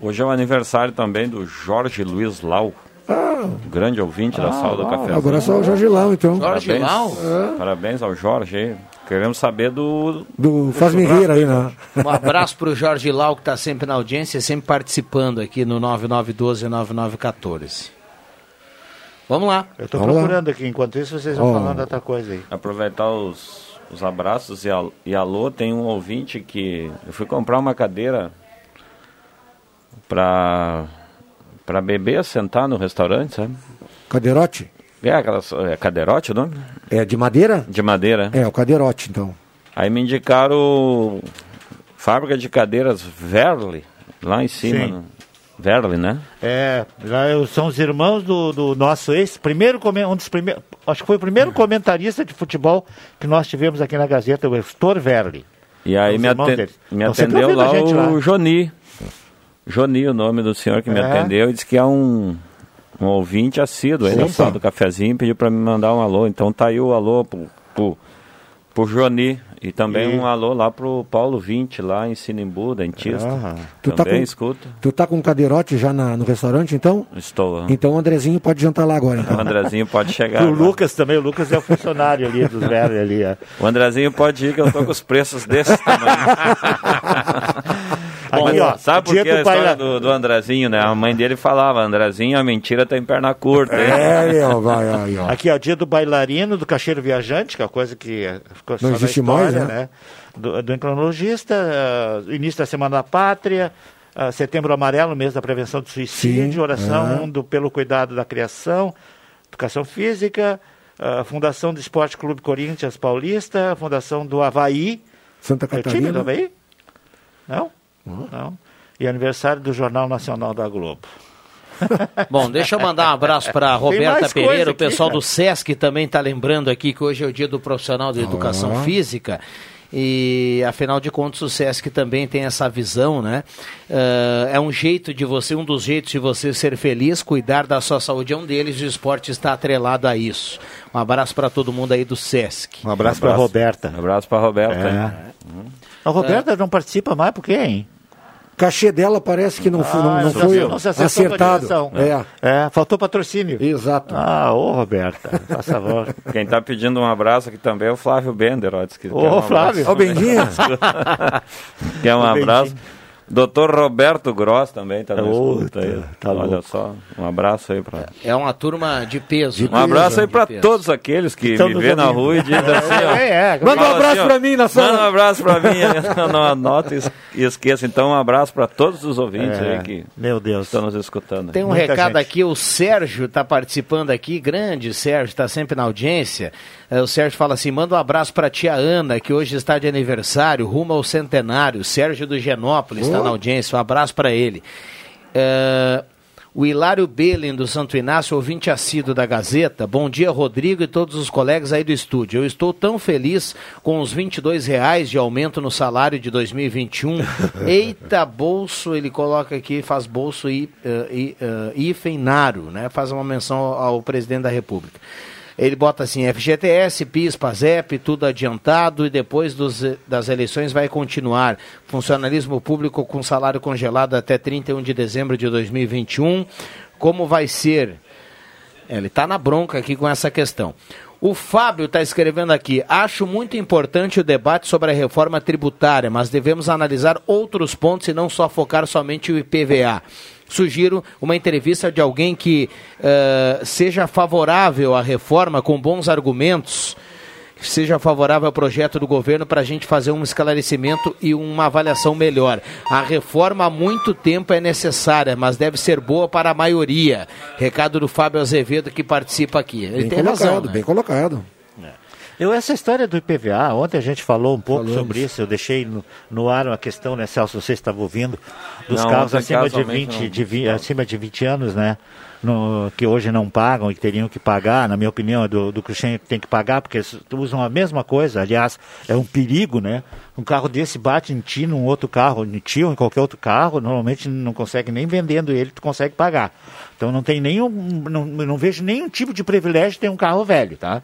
Hoje é o aniversário também do Jorge Luiz Lau, Ah, grande ouvinte da Sala do Café. agora é só o Jorge Lau, então. Jorge Lau? Parabéns ao Jorge aí. Queremos saber do. Do Faz-me rir aí, né? Um abraço pro Jorge Lau, que está sempre na audiência, sempre participando aqui no 9912-9914. Vamos lá. Eu estou Vamos lá. procurando aqui, enquanto isso vocês vão Ó. falando outra coisa aí. Aproveitar os, os abraços e, al- e alô, tem um ouvinte que. Eu fui comprar uma cadeira pra, pra beber, sentar no restaurante, sabe? Cadeirote? É aquelas. É cadeirote o nome? É de madeira? De madeira. É, o cadeirote, então. Aí me indicaram fábrica de cadeiras Verli, lá em cima. Sim. no- Verli, né? É, eu- são os irmãos do, do nosso ex, primeiro um dos primeiros, acho que foi o primeiro comentarista de futebol que nós tivemos aqui na Gazeta, o Hector Verli. E aí me, aten- me sempre atendeu lá o lá. Joni. Joni, o nome do senhor que me É. atendeu, e disse que é um, um ouvinte assíduo aí da sala do cafezinho, pediu para me mandar um alô. Então tá aí o alô pro, pro, pro Joni. E também E- um alô lá pro Paulo Vinte, lá em Sinimbu, dentista. Ah. Tu tá também com- escuta. Tu tá com cadeirote já na- no restaurante, então? Estou. Então o Andrezinho pode jantar lá agora, O então. Andrezinho pode chegar. o agora. Lucas também, o Lucas é o funcionário ali dos velhos ali. é. O Andrezinho pode ir que eu tô com os preços desse tamanho. Aqui, ó, sabe por que a história baila- do, do Andrezinho, né? A mãe dele falava, Andrezinho, a mentira tem perna curta. hein?" É, meu, vai, aí, ó. Aqui, ó, dia do bailarino, do caixeiro viajante, que é uma coisa que ficou só Não na existe história, mais, né? Do, do encronologista, ah, início da Semana da Pátria, ah, Setembro Amarelo, mês da prevenção do suicídio, Sim, oração é. do, pelo cuidado da criação, educação física, ah, Fundação do Esporte Clube Corinthians Paulista, Fundação do Havaí. Santa É o time do Catarina. Havaí? Não? Não. E aniversário do Jornal Nacional da Globo. Bom, deixa eu mandar um abraço para Roberta Pereira, coisa o pessoal aqui, do SESC também está lembrando aqui que hoje é o dia do profissional de educação Ah. física. E afinal de contas o SESC também tem essa visão, né? Ah, é um jeito de você, um dos jeitos de você ser feliz, cuidar da sua saúde é um deles e o esporte está atrelado a isso. Um abraço para todo mundo aí do SESC. Um abraço para Roberta. Um abraço para Roberta. É. A Roberta não participa mais por quê, hein? Cachê dela parece que não, foi- não, Ah, não não foi acertado. É. É, faltou patrocínio. Exato. Ah, ô Roberta, faz favor. Quem está pedindo um abraço aqui também é o Flávio Bender. Ó, diz que Ô, um Flávio. abraço. Ô, Bendinho. quer um abraço. Doutor Roberto Gross também está na escuta aí. tá Olha louco. só, um abraço aí para... É uma turma de peso. Um abraço aí De para peso. todos aqueles que Estão me vê na rua e dizem assim, ó. É, é. Manda um abraço assim, ó, pra mim, Nassau. Manda um abraço para mim, eu não anota e es- esqueça. Então um abraço para todos os ouvintes É, aí que meu Deus. estão nos escutando. Tem um recado aqui, o Sérgio está participando aqui, grande Sérgio, está sempre na audiência. Eh, o Sérgio fala assim: manda um abraço para a tia Ana, que hoje está de aniversário, rumo ao centenário. Sérgio do Genópolis está Oh. na audiência, um abraço para ele. Eh, o Hilário Belen, do Santo Inácio, ouvinte assíduo da Gazeta. Bom dia, Rodrigo e todos os colegas aí do estúdio. Eu estou tão feliz com os 22 reais de aumento no salário de 2021. Eita, bolso, ele coloca aqui, faz bolso e, eh, e, Ifenaro, né? Faz uma menção ao, ao presidente da República. Ele bota assim, FGTS, PIS, PASEP, tudo adiantado e depois dos, das eleições vai continuar. Funcionalismo público com salário congelado até 31 de dezembro de 2021. Como vai ser? É, Ele está na bronca aqui com essa questão. O Fábio está escrevendo aqui: acho muito importante o debate sobre a reforma tributária, mas devemos analisar outros pontos e não só focar somente o IPVA. Sugiro uma entrevista de alguém que eh, seja favorável à reforma com bons argumentos, que seja favorável ao projeto do governo para a gente fazer um esclarecimento e uma avaliação melhor. A reforma há muito tempo é necessária, mas deve ser boa para a maioria. Recado do Fábio Azevedo que participa aqui. Ele Bem tem colocado, razão, né? bem colocado. Eu, essa história do IPVA, ontem a gente falou um pouco sobre isso, eu deixei no, no ar uma questão, né, Celso, você estava ouvindo, dos Não, carros acima de, casualmente 20, não. de, acima de 20 anos, né, no- que hoje não pagam e que teriam que pagar, na minha opinião, é do, do Cruxem tem que pagar, porque eles usam a mesma coisa, aliás, é um perigo, né, um carro desse bate em ti, num outro carro, em ti ou em qualquer outro carro, normalmente não consegue nem vendendo ele, tu consegue pagar. Então não tem nenhum, não, não vejo nenhum tipo de privilégio de ter um carro velho, tá?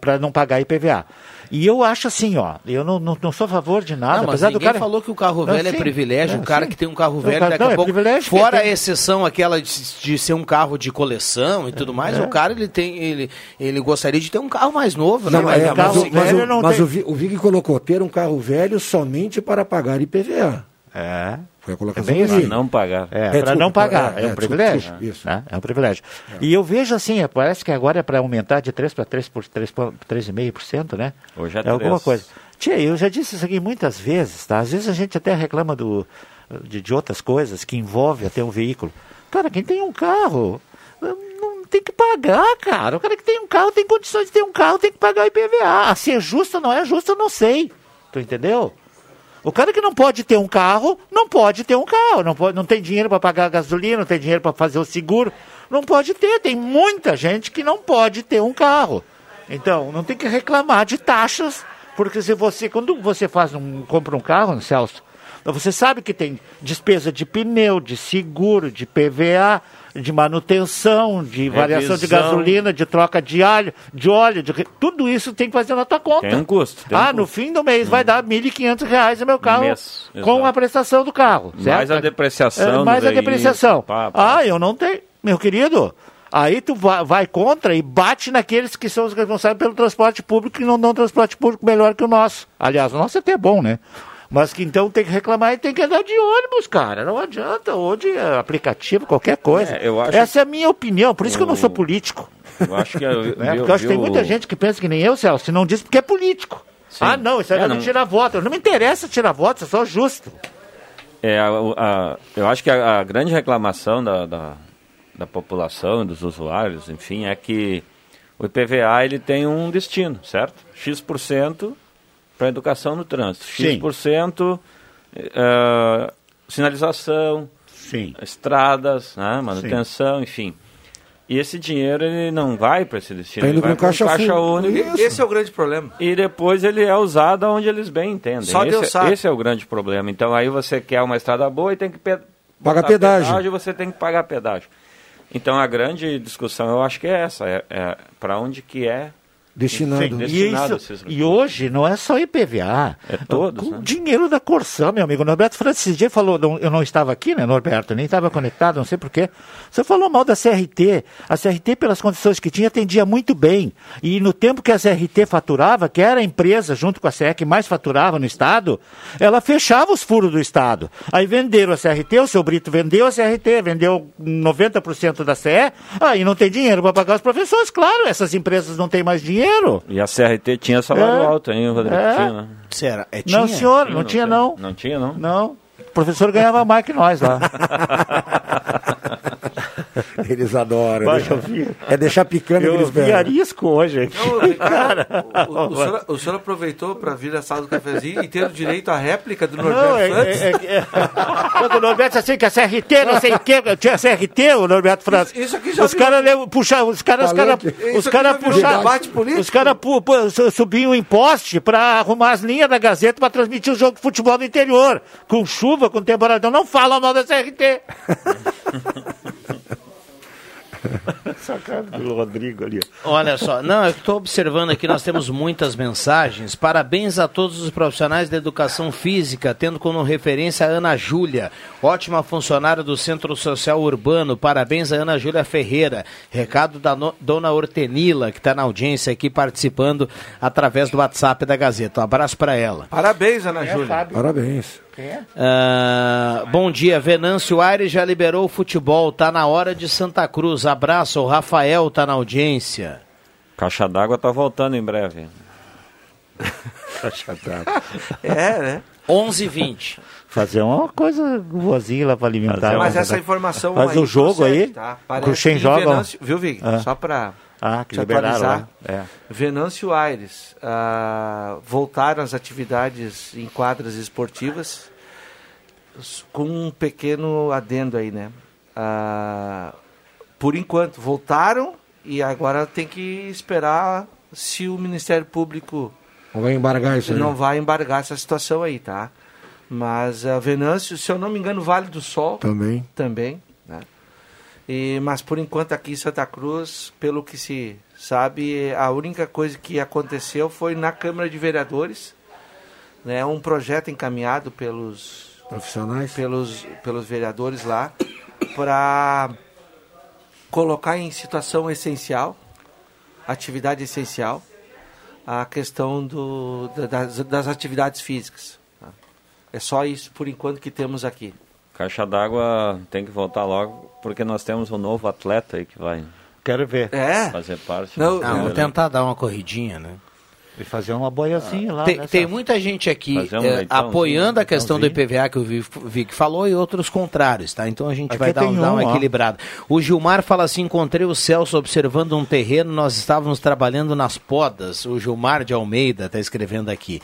Para não pagar IPVA. E eu acho assim, ó, eu não, não, não sou a favor de nada, Não, mas apesar do ninguém cara... falou que o carro Não, velho é sim, privilégio. é, o cara sim. que tem um carro velho, cara- daqui não, a é pouco, privilégio que fora tem- a exceção aquela de, de ser um carro de coleção e tudo mais, é. o cara ele tem, ele, ele gostaria de ter um carro mais novo, Não, né? é, Mas mas, não- o, mas, o, mas o, Vi- o Vig colocou ter um carro velho somente para pagar IPVA. É. Foi a É colocação bem do assim. Não pagar. É, para desculpa, não pagar, é, é, um é, privilégio. desculpa, isso. né? É um privilégio. E eu vejo assim, é, parece que agora é para aumentar de 3 para 3 por 3, 3,5%, né? Hoje é é alguma coisa. Tia, eu já disse isso aqui muitas vezes, tá? Às vezes a gente até reclama do, de, de outras coisas que envolve até um veículo. Cara, quem tem um carro não tem que pagar, cara. O cara que tem um carro tem condições de ter um carro, tem que pagar o IPVA. Se é justo ou não é justo, eu não sei. Tu entendeu? O cara que não pode ter um carro, não pode ter um carro. Não, pode, não tem dinheiro para pagar a gasolina, não tem dinheiro para fazer o seguro. Não pode ter. Tem muita gente que não pode ter um carro. Então, não tem que reclamar de taxas, porque se você, quando você faz um, compra um carro, Celso, você sabe que tem despesa de pneu, de seguro, de PVA, de manutenção, de variação de gasolina, de troca de óleo, de óleo, de tudo isso tem que fazer na tua conta. Tem um custo, tem um ah, no fim do mês vai dar 1.500 reais o meu carro Mês, com exato. a prestação do carro. Mais certo? a depreciação É, mais a depreciação. pá, pá. Ah, eu não tenho. Meu querido, aí tu vai, vai contra e bate naqueles que são os responsáveis pelo transporte público e não dão transporte público melhor que o nosso. Aliás, o nosso é até bom, né? Mas que então tem que reclamar e tem que andar de ônibus, cara. Não adianta, ou de eh, aplicativo, qualquer coisa. É, eu acho- Essa é a minha opinião, por isso que eu não sou político. Eu acho que... Eu, Né? Porque eu acho que tem muita gente que pensa que nem eu, Celso, e não diz porque é político. Ah, não, isso aí É, não não- tira voto. Não me interessa tirar voto, eu sou justo. É, a- a- eu acho que a, a grande reclamação da, da, da população e dos usuários, enfim, é que o IPVA ele tem um destino, certo? X% para educação no trânsito, Sim. X% eh, sinalização, Sim. estradas, né, manutenção, enfim. E esse dinheiro ele não vai para esse destino, Tá ele vai pro caixa caixa único. Esse é o grande problema. E depois ele é usado onde eles bem entendem. Só esse, Deus sabe. esse é o grande problema. Então aí você quer uma estrada boa e tem que pe Paga botar pedágio. você tem que pagar pedágio. Então a grande discussão eu acho que é essa, é, é para onde que é Destinado. Sim, e, destinado isso- esses e hoje não é só IPVA. É todos, Com né? dinheiro da Corsã, meu amigo. Norberto Francis dia falou, não- eu não estava aqui, né, Norberto? Nem estava conectado, não sei porquê. Você falou mal da CRT. A CRT, pelas condições que tinha, atendia muito bem. E no tempo que a CRT faturava, que era a empresa, junto com a CE, que mais faturava no Estado, ela fechava os furos do Estado. Aí venderam a CRT, o seu Brito vendeu a CRT, vendeu 90% da CE, aí não tem dinheiro para pagar os professores. Claro, essas empresas não têm mais dinheiro. E a CRT tinha salário É. alto, hein, Rodrigo? É. Tinha, né? Será? É, Não, tinha? senhor, não tinha, não. Não tinha, não? Não. O professor ganhava mais que nós lá. Eles adoram. Vai, deixa- eu vi. é deixar picando que Eu eles vi pegam. arisco hoje. Não, Ricardo, Cara. o, o- o senhor, o senhor aproveitou para vir à sala do cafezinho e ter o direito à réplica do Não, Norberto é, Santos? é, é, é. Quando o Norberto assim que a CRT, não sei o que, tinha CRT, o Norberto França. Isso aqui já os virou- caras puxavam, os caras, os caras, os caras político. os caras pu- pu- su- subiam em poste para arrumar as linhas da Gazeta para transmitir o jogo de futebol do interior, com chuva, com temporada. Então não fala mal da CRT. Sacado do Rodrigo ali. Olha só, não, eu estou observando aqui, nós temos muitas mensagens. Parabéns a todos os profissionais da educação física, tendo como referência a Ana Júlia, ótima funcionária do Centro Social Urbano. Parabéns a Ana Júlia Ferreira. Recado da no- dona Hortenila, que está na audiência aqui participando através do WhatsApp da Gazeta. Um abraço para ela. Parabéns, Ana Júlia. Parabéns. Ah, bom dia, Venâncio Aires já liberou o futebol, tá na hora de Santa Cruz. Abraço, o Rafael tá na audiência. Caixa d'água tá voltando em breve. Caixa d'água. É, né? 11 h 20 Fazer uma coisa boazinha lá para alimentar. Mas essa informação Mas o jogo procede, aí, tá? o Parece joga. Venâncio- viu, Vig? Ah. Só para Ah, que te liberaram atualizar. lá. É. Venâncio Aires ah, voltaram às atividades em quadras esportivas com um pequeno adendo aí, né? Ah, por enquanto, voltaram e agora tem que esperar se o Ministério Público Não vai embargar isso aí. não vai embargar essa situação aí, tá? Mas a Venâncio, se eu não me engano, Vale do Sol Também. também, né? E, mas por enquanto aqui em Santa Cruz, pelo que se sabe, a única coisa que aconteceu foi na Câmara de Vereadores, né, um projeto encaminhado pelos Profissionais. pelos pelos vereadores lá para colocar em situação essencial, atividade essencial, a questão do, da- das, das atividades físicas. tá? É só isso por enquanto que temos aqui. Caixa d'água tem que voltar logo, porque nós temos um novo atleta aí que vai Quero ver. É? fazer parte. Não, vou elenco. tentar dar uma corridinha, né? E fazer uma boiazinha lá. Tem, né, tem muita gente aqui um leitãozinho, apoiando a questão do. IPVA que o Vi- Vic falou e outros contrários, tá? Então a gente Aqui vai dar, um- dar uma um, ó. equilibrada. O Gilmar fala assim: encontrei o Celso observando um terreno, nós estávamos trabalhando nas podas. O Gilmar de Almeida está escrevendo aqui.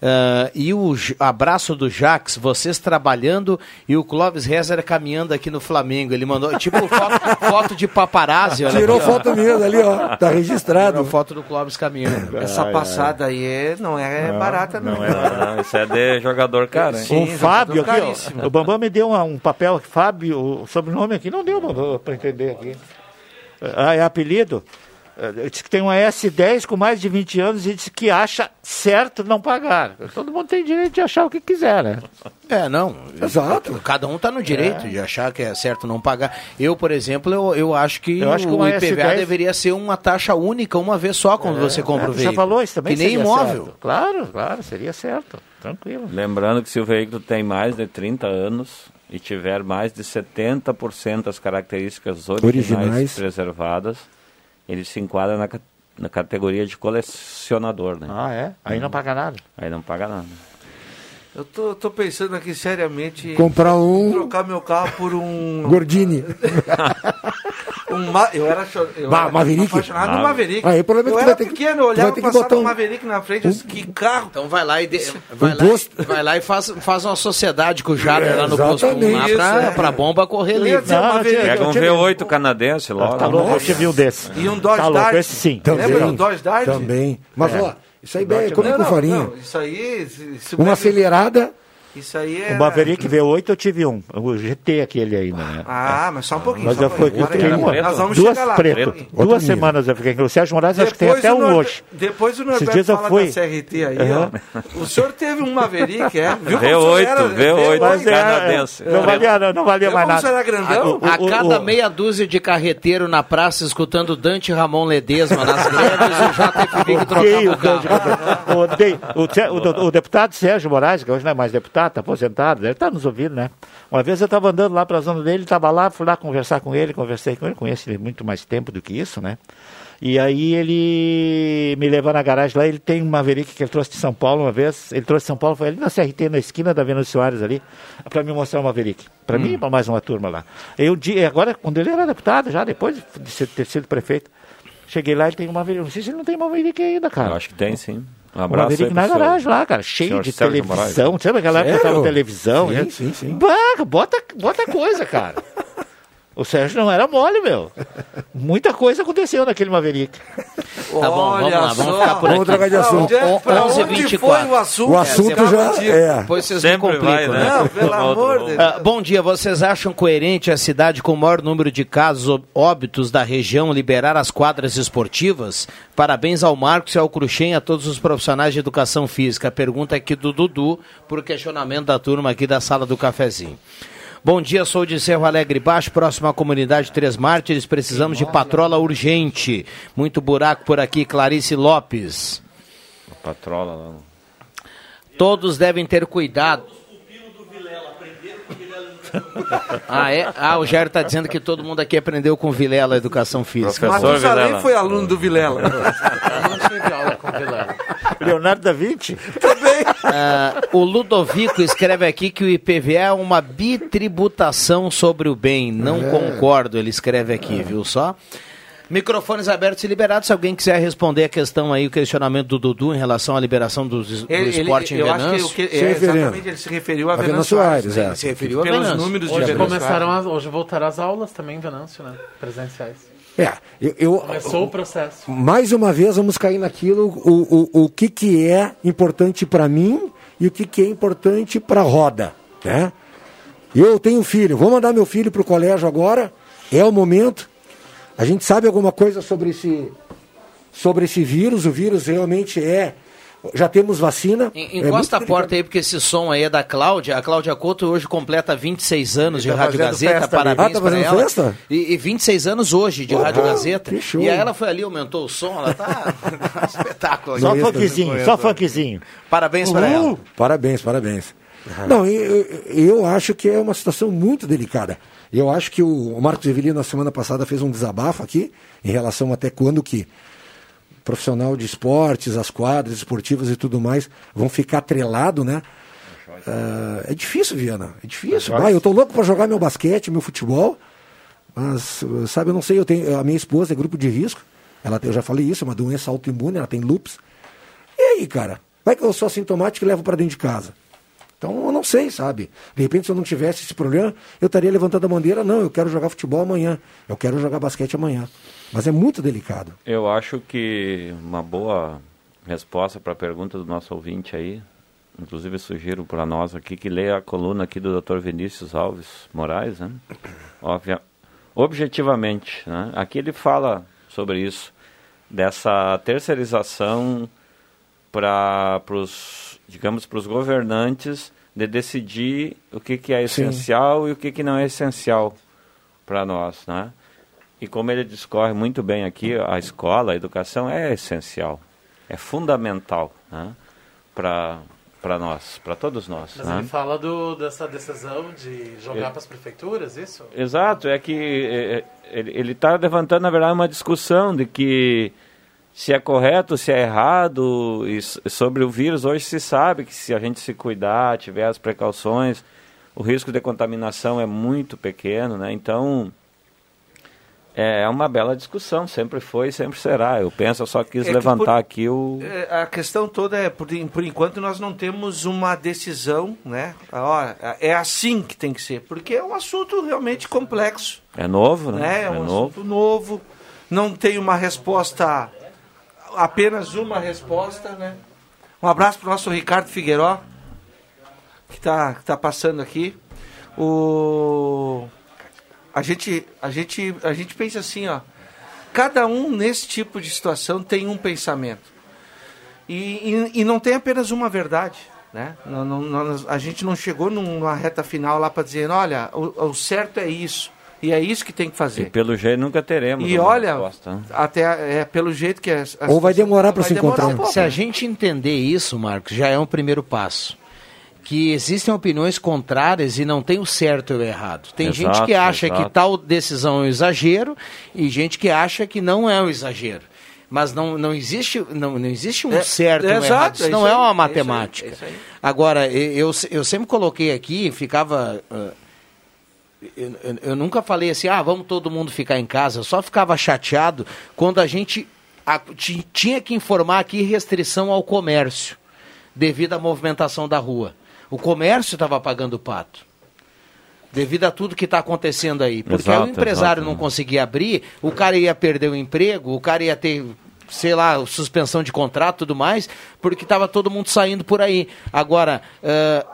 Ah, e o abraço do Jax, vocês trabalhando e o Clóvis Rezer caminhando aqui no Flamengo. Ele mandou, tipo, foto, foto de paparazzi. olha Tirou aqui, foto mesmo ali, ó. Tá registrado. Tirou foto do Clóvis caminhando. Essa passada aí é- não é barata, não. não é isso é de jogador caro, hein? Sim, o Fábio aqui, ó, o Bambam me deu uma- um papel, Fábio, o sobrenome aqui, não deu para entender aqui. Ah, é apelido? Eh, Diz que tem uma S10 com mais de 20 anos e disse que acha certo não pagar. Todo mundo tem direito de achar o que quiser, né? É, não. Exato. Cada um está no direito de achar que é certo não pagar. Eu, por exemplo, eu, eu acho que Eu acho que o IPVA S10 deveria ser uma taxa única, uma vez só, quando você compra o Você veículo. falou isso também? Que nem imóvel. certo. Claro, claro, seria certo. Tranquilo. Lembrando que se o veículo tem mais de 30 anos e tiver mais de 70% das características originais, Originais. preservadas, ele se enquadra na, na categoria de colecionador, né? Ah, é? Aí não paga nada. Aí não paga nada. Eu tô, tô pensando aqui seriamente em Comprar um trocar meu carro por um Gordini. Um ma- eu era, cho- eu Ma- era Maverick? apaixonado Ah. no Maverick. Aí o problema é que eu era que- pequeno, eu olhava passava o um- Maverick na frente, eu disse, que carro. Então vai lá e, de- vai, lá, posto- e- vai lá e faz, faz uma sociedade com o Jader É, lá no posto 1 lá pra, é. pra bomba correr Eu livre. o Maverick, Pega eu um tive- V8 canadense logo. Tá louco, eu tive um desse. E um Dodge Tá Dart. esse sim. Lembra do Dodge Dart? Também. Mas, É. ó, isso aí é como Não, com farinha. não, isso aí... se- se Uma bebe- acelerada. Isso aí é... O Maverick V8 eu tive um. O GT aquele ainda, né? Ah, mas só um pouquinho. Mas só eu, fui, eu fiquei Nós vamos duas chegar lá. preto. Outro Duas nível. semanas eu fiquei. O Sérgio Moraes acho que tem Depois até o um hoje. Depois o Esses Norberto eu fala fui. da CRT aí, Aham. ó. O senhor teve um Maverick, é? Viu como o senhor V8, era- V8 Mas é, canadense. não valia, não, não valia mais o nada. era grandão? A o- cada o- meia dúzia de carreteiro na praça escutando Dante Ramon Ledesma nas greves, o JFB que trocava o o carro. O, o o deputado Sérgio Moraes, que hoje não é mais deputado, está aposentado, deve estar nos ouvindo, né? Uma vez eu estava andando lá para a zona dele, ele estava lá, fui lá conversar com ele, conversei com ele, conheço ele muito mais tempo do que isso, né? E aí ele me levou na garagem lá, ele tem um Maverick que ele trouxe de São Paulo uma vez, ele trouxe de São Paulo, foi ali na CRT, na esquina da Venâncio Soares ali, para me mostrar o Maverick. Para mim e para mais uma turma lá. Eu, agora, quando ele era deputado, já depois de ter sido prefeito, cheguei lá, ele tem um Maverick, não sei se ele não tem Maverick ainda, cara. Eu acho que tem sim. Um abraço na garagem lá, cara, cheio de televisão. Sabe aquela época que tava televisão? Sim, né? sim, sim. Bah, bota, bota coisa, cara. O Sérgio não era mole, meu. Muita coisa aconteceu naquele Maverick. Tá bom, vamos Olha lá, vamos só. ficar por Vamos aqui. trocar de assunto. Onde é- pra onde 11h24. foi o assunto? O assunto já é. Depois vocês me Sempre complicam, vai, né? Não, pelo amor de Deus. Ah, bom dia, vocês acham coerente a cidade com o maior número de casos óbitos da região liberar as quadras esportivas? Parabéns ao Marcos e ao Cruxem e a todos os profissionais de educação física. A pergunta é aqui do Dudu, por questionamento da turma aqui da sala do cafezinho. Bom dia, sou de Cerro Alegre Baixo, próximo à comunidade Três Mártires. Precisamos de patrola urgente. Muito buraco por aqui, Clarice Lopes. Patrola lá. Todos devem ter cuidado. Ah, é? Ah, o Jair está dizendo que todo mundo aqui aprendeu com o Vilela a educação física. Professor Matusalém foi aluno do Vilela. Eu não tive aula com o Vilela. Leonardo da Vinci? Ah, o Ludovico escreve aqui que o IPVA é uma bitributação sobre o bem. Não concordo, ele escreve aqui, viu só? Microfones abertos e liberados. Se alguém quiser responder a questão aí, o questionamento do Dudu em relação à liberação do, do Ele- ele- esporte em eu acho que, Venâncio. o que Se é, exatamente, ele se referiu a, A Venâncio é. né? Se referiu a Pelos Venâncio. números de Hoje Venâncio começaram, hoje voltaram as aulas também em Venâncio, né? Presenciais. É, eu, eu- Começou o processo. mais uma vez vamos cair naquilo, o, o, o que, que é importante para mim e o que, que é importante para a roda, né? Eu tenho filho, vou mandar meu filho para o colégio agora, é o momento. A gente sabe alguma coisa sobre esse, sobre esse vírus, o vírus realmente é... Já temos vacina. É Encosta muito a porta aí, porque esse som aí é da Cláudia. A Cláudia Couto hoje completa 26 anos de tá Rádio Gazeta. Parabéns Ah, tá fazendo ela. festa? E, e 26 anos hoje de Opa, Rádio Gazeta. E aí ela foi ali, aumentou o som, ela tá espetáculo. Só funkzinho, só funkzinho. Parabéns pra ela. Parabéns, parabéns. Não, eu, eu- eu acho que é uma situação muito delicada. Eu acho que o Marcos Evelino, na semana passada, fez um desabafo aqui, em relação até quando que profissional de esportes, as quadras esportivas e tudo mais vão ficar atrelado, né? Ah, é difícil, Viana. É difícil. Vai, eu tô louco para jogar meu basquete, meu futebol. Mas, sabe, eu não sei, eu tenho, a minha esposa é grupo de risco. Ela, tem- eu já falei isso, é uma doença autoimune, ela tem lupus. E aí, cara? Vai que eu sou assintomático e levo para dentro de casa. Então, eu não sei, sabe? De repente, se eu não tivesse esse problema, eu estaria levantando a bandeira. Não, eu quero jogar futebol amanhã. Eu quero jogar basquete amanhã. Mas é muito delicado. Eu acho que uma boa resposta para a pergunta do nosso ouvinte aí, inclusive sugiro para nós aqui que leia a coluna aqui do Dr. Vinícius Alves Moraes, né? Óbvia- objetivamente, né? Aqui ele fala sobre isso, dessa terceirização para os, digamos, para os governantes de decidir o que, que é Sim. essencial e o que, que não é essencial para nós, né? E como ele discorre muito bem aqui, a escola, a educação é essencial, é fundamental né? para para nós, para todos nós. Mas né? ele fala do, dessa decisão de jogar para as prefeituras, isso? Exato, é que é, é, ele está levantando, na verdade, uma discussão de que se é correto, se é errado, e sobre o vírus, hoje se sabe que se a gente se cuidar, tiver as precauções, o risco de contaminação é muito pequeno, né? Então, É uma bela discussão, sempre foi e sempre será. Eu penso, eu só quis É levantar por- aqui o. É, A questão toda é, por, por enquanto, nós não temos uma decisão, né? Ó, é assim que tem que ser, porque é um assunto realmente complexo, É novo, né? né? É um assunto novo, não tem uma resposta, apenas uma resposta, né? Um abraço para o nosso Ricardo Figueiró, que está tá passando aqui. O... A, gente, a, gente, a gente pensa assim, ó, cada um nesse tipo de situação tem um pensamento. E, e, e não tem apenas uma verdade. Né? Não, não- não- a gente não chegou numa reta final lá para dizer, olha, o, o certo é isso. E é isso que tem que E fazer. pelo jeito nunca teremos. E uma olha, resposta, né? até é pelo jeito que as, as Ou vai demorar pra vai se encontrar. um pouco, Se a gente entender isso, Marcos, já é um primeiro passo. Que existem opiniões contrárias e não tem o certo e o errado. Tem Exato, gente que acha exato. que tal decisão é um exagero e gente que acha que não é um exagero. Mas não, não, existe, não, não existe um É, certo e um exato, errado. Isso é não isso é aí, uma é isso aí, matemática. é isso aí. Agora, e- eu, eu sempre coloquei aqui, ficava. ah, eu, eu- eu nunca falei assim, ah, vamos todo mundo ficar em casa. Eu só ficava chateado quando a gente a- ti- tinha que informar aqui restrição ao comércio, devido à movimentação da rua. O comércio estava pagando o pato. Devido a tudo que está acontecendo aí. Porque aí Exato, o empresário exato, não conseguia abrir, o cara ia perder o emprego, o cara ia ter, sei lá, suspensão de contrato e tudo mais, porque estava todo mundo saindo por aí. Agora, ah,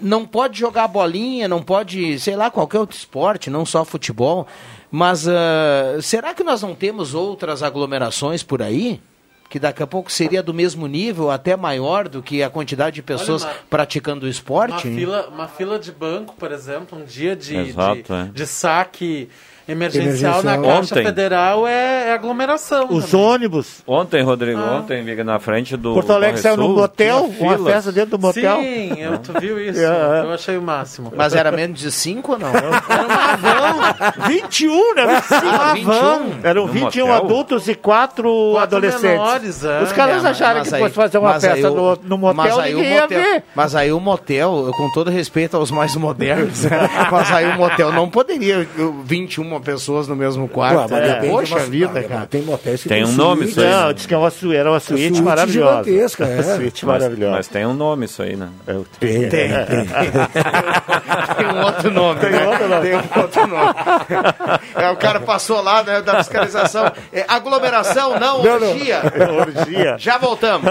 não pode jogar bolinha, não pode, sei lá, qualquer outro esporte, não só futebol. Mas ah, será que nós não temos outras aglomerações por aí? Que daqui a pouco seria do mesmo nível, até maior do que a quantidade de pessoas uma- praticando o Uma esporte? fila, uma fila de banco, por exemplo, um dia de, Exato, de, é. de saque emergencial, na Emergencial. Caixa Ontem. Federal é, é aglomeração. Os também. ônibus. Ontem, Rodrigo, Ah. ontem, Viga, na frente do. Porto Alegre saiu num motel, uma festa dentro do motel. Sim, eu, tu viu isso? É. Eu achei o máximo. Mas era menos de 5 ou não? Era uma van. 21, né? 25. Ah, Uma van. 21. Eram No 21 motel? adultos e 4, adolescentes. menores, é. Os caras É, acharam mas que aí- fosse fazer uma festa o- no, no motel, mas aí o ninguém ia motel, ver. Mas aí o motel, eu, com todo respeito aos mais modernos, mas aí o motel não poderia eu, 21 pessoas no mesmo quarto. Ué, É, Poxa uma- vida, ah, cara. Tem motéis que Tem um nome suíte. isso aí. Não, disse que é uma, su- era uma suíte, suíte maravilhosa. gigantesca, é. Suíte Mas, maravilhosa. mas tem um nome isso aí, né? Tem, Tem, tem. tem um outro nome. Tem né? outro nome. Tem um outro nome. É, o cara passou lá né, da fiscalização. É, aglomeração, não, Não, não. orgia. Orgia. Já voltamos.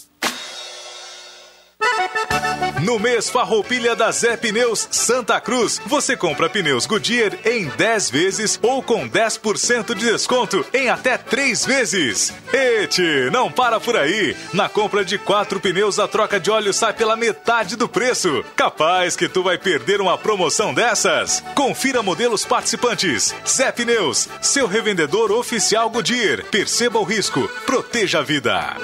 No mês Farroupilha da Zé Pneus Santa Cruz, você compra pneus Goodyear em 10 vezes ou com 10% de desconto em até 3 vezes. Ete, não para por aí. Na compra de 4 pneus, a troca de óleo sai pela metade do preço. Capaz que tu vai perder uma promoção dessas? Confira modelos participantes. Zé Pneus, seu revendedor oficial Goodyear. Perceba o risco, proteja a vida.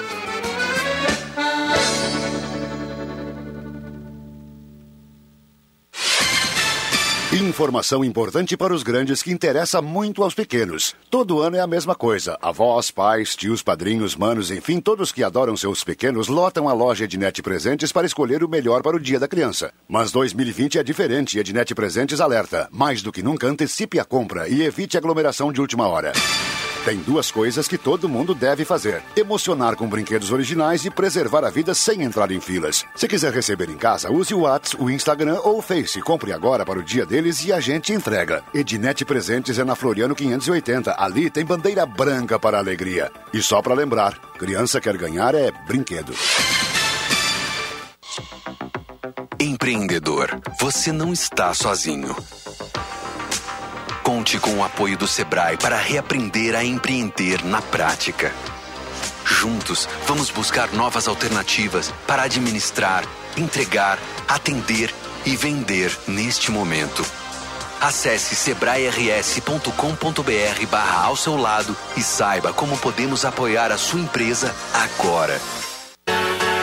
Informação importante para os grandes que interessa muito aos pequenos. Todo ano é a mesma coisa. Avós, pais, tios, padrinhos, manos, enfim, todos que adoram seus pequenos lotam a loja Ednet Presentes para escolher o melhor para o dia da criança. Mas 2020 é diferente e Ednet Presentes alerta. Mais do que nunca, antecipe a compra e evite aglomeração de última hora. Tem duas coisas que todo mundo deve fazer: emocionar com brinquedos originais e preservar a vida sem entrar em filas. Se quiser receber em casa, use o WhatsApp, o Instagram ou o Face. Compre agora para o dia deles e a gente entrega. Ednet Presentes é na Floriano 580. Ali tem bandeira branca para a alegria. E só para lembrar: criança quer ganhar é brinquedo. Empreendedor, você não está sozinho. Conte com o apoio do Sebrae para reaprender a empreender na prática. Juntos, vamos buscar novas alternativas para administrar, entregar, atender e vender neste momento. Acesse sebrae-rs.com.br barra ao seu lado e saiba como podemos apoiar a sua empresa agora.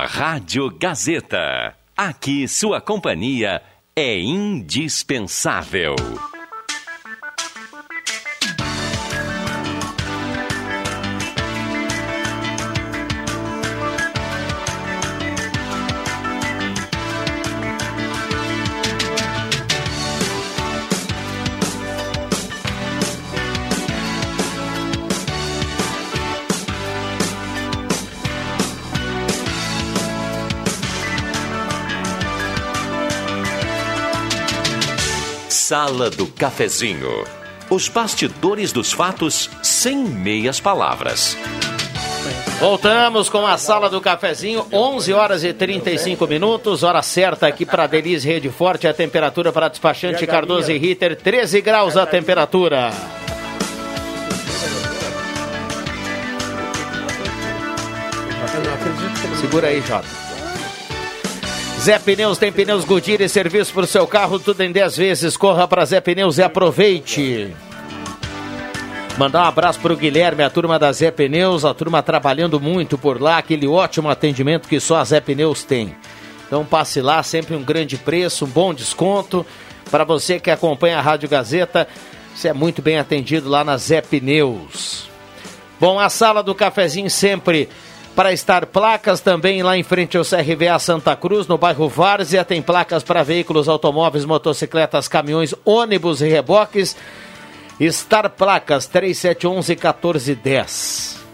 Rádio Gazeta. Aqui sua companhia é indispensável. Sala do Cafezinho. Os bastidores dos fatos sem meias palavras. Voltamos com a sala do cafezinho, 11 horas e 35 minutos, hora certa aqui para Delize Rede Forte, a temperatura para despachante Cardoso e Ritter, 13 graus a temperatura. Segura aí, Jota. Zé Pneus tem pneus Goodyear e serviço para o seu carro, tudo em 10 vezes. Corra para Zé Pneus e aproveite. Mandar um abraço para o Guilherme, a turma da Zé Pneus, a turma trabalhando muito por lá, aquele ótimo atendimento que só a Zé Pneus tem. Então passe lá, sempre um grande preço, um bom desconto. Para você que acompanha a Rádio Gazeta, você é muito bem atendido lá na Zé Pneus. Bom, a sala do cafezinho sempre para estar placas também lá em frente ao CRVA Santa Cruz, no bairro Várzea, tem placas para veículos, automóveis, motocicletas, caminhões, ônibus e reboques. Estar placas 3711 1410.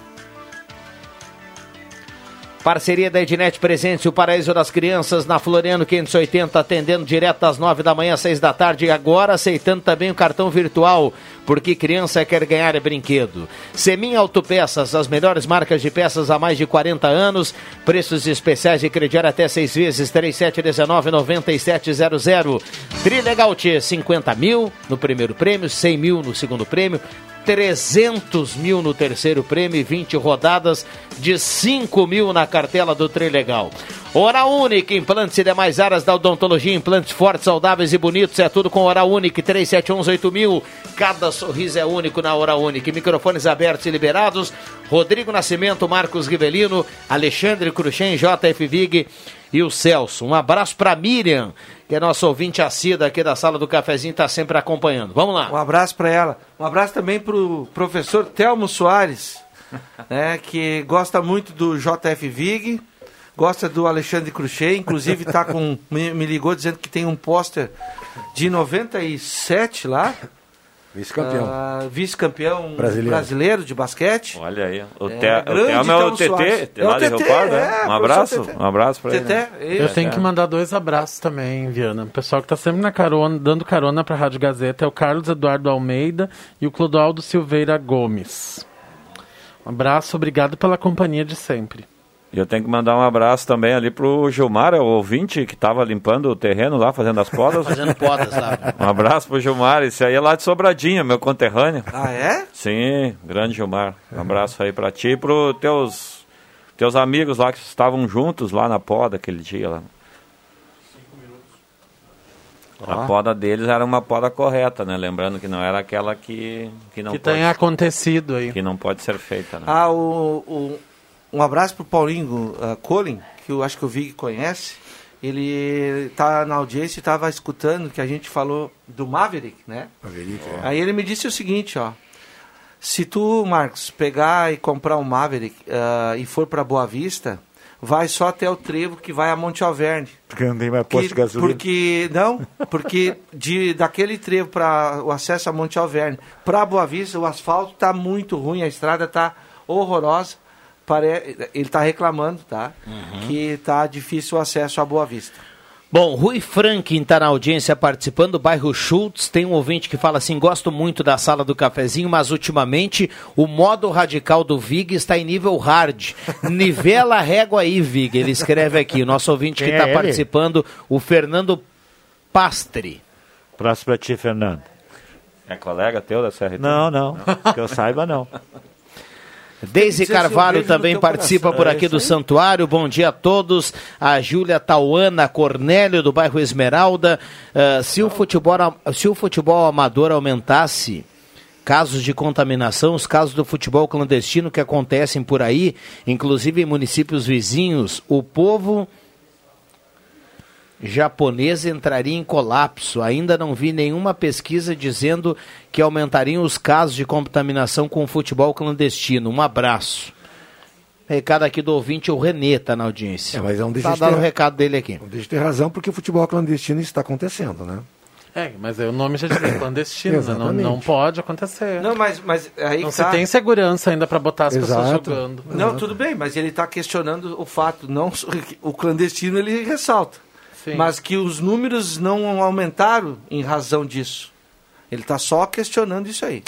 Parceria da Ednet Presente, o Paraíso das Crianças, na Floriano 580, atendendo direto às 9 da manhã, às 6 da tarde, e agora aceitando também o cartão virtual, porque criança quer ganhar brinquedo. Semin Autopeças, as melhores marcas de peças há mais de 40 anos, preços especiais de crediário até 6 vezes, 3719-9700. Trilegal T, 50 mil no primeiro prêmio, 100 mil no segundo prêmio, 300 mil no terceiro prêmio e 20 rodadas de 5 mil na cartela do Trilegal. Hora Única, implantes e demais áreas da odontologia, implantes fortes, saudáveis e bonitos, é tudo com Hora Única, 3711 mil. Cada sorriso é único na Hora Única. Microfones abertos e liberados. Rodrigo Nascimento, Marcos Rivelino, Alexandre Cruxem, JF Vig e o Celso. Um abraço para Miriam, que é nossa ouvinte assídua aqui da sala do cafezinho, está sempre acompanhando. Vamos lá. Um abraço para ela. Um abraço também para o professor Telmo Soares, né, que gosta muito do JF Vig, gosta do Alexandre Cruxem, inclusive tá com me, me ligou dizendo que tem um pôster de 97 lá. Vice-campeão. Ah, Vice-campeão Brasileiro. brasileiro. de basquete. Olha aí. O, É, Te, o grande Telmo é o. TT, É o lá de Rio TT, Pardo, né? é, Um abraço, TT. um abraço pra ele. TT, Eu tenho que mandar dois abraços também, Viana. O pessoal que está sempre na carona, dando carona para a Rádio Gazeta é o Carlos Eduardo Almeida e o Clodoaldo Silveira Gomes. Um abraço, obrigado pela companhia de sempre. E eu tenho que mandar um abraço também ali pro Gilmar, é o ouvinte que estava limpando o terreno lá, fazendo as podas. Fazendo podas lá. Um abraço pro Gilmar, esse aí é lá de Sobradinha, meu conterrâneo. Ah, é? Sim, grande Gilmar. Um abraço aí pra ti e pro teus, teus amigos lá que estavam juntos lá na poda aquele dia lá. A poda deles era uma poda correta, né? Lembrando que não era aquela que, que não que pode, tenha acontecido aí. que não pode ser feita, né? Ah, o, o- um abraço pro Paulinho uh, Colin, que eu acho que o Vig conhece. Ele tá na audiência e estava escutando que a gente falou do Maverick, né? Maverick, é. Aí ele me disse o seguinte, ó. Se tu, Marcos, pegar e comprar um Maverick ah, e for para Boa Vista, vai só até o trevo que vai a Monte Alverne. Porque não tem mais posto de gasolina. Porque não, porque de daquele trevo para o acesso a Monte Alverne para Boa Vista, o asfalto tá muito ruim, a estrada tá horrorosa. Pare... Ele tá reclamando, tá? Que tá difícil o acesso a Boa Vista. Bom, Rui Franklin está na audiência participando do bairro Schultz. Tem um ouvinte que fala assim: gosto muito da sala do cafezinho, mas ultimamente o modo radical do Vig está em nível hard. Nivela a régua aí, Vig. Ele escreve aqui. O nosso ouvinte que está é participando, o Fernando Pastre. Próximo pra ti, Fernando. É colega teu da CRT? Não, não. Que eu saiba, não. Deise Carvalho também participa coração. por É aqui isso do. Santuário. Bom dia a todos. A Júlia Tauana Cornélio, do bairro Esmeralda. Ah, se, o futebol, se o futebol amador aumentasse casos de contaminação, os casos do futebol clandestino que acontecem por aí, inclusive em municípios vizinhos, o povo japonês entraria em colapso. Ainda não vi nenhuma pesquisa dizendo que aumentariam os casos de contaminação com o futebol clandestino. Um abraço. Recado aqui do ouvinte, o Renê está na audiência. É, mas não deixa tá de dando ter- o recado dele aqui. Não deixa de ter razão, porque o futebol clandestino está acontecendo, né? É, mas aí o nome já diz é clandestino, né? não, não pode acontecer. Não, mas, mas aí não tá. se tem segurança ainda para botar as pessoas Exato. jogando. Não, tudo bem, mas ele está questionando o fato, não o clandestino ele ressalta, Sim. mas que os números não aumentaram em razão disso. Ele está só questionando isso aí.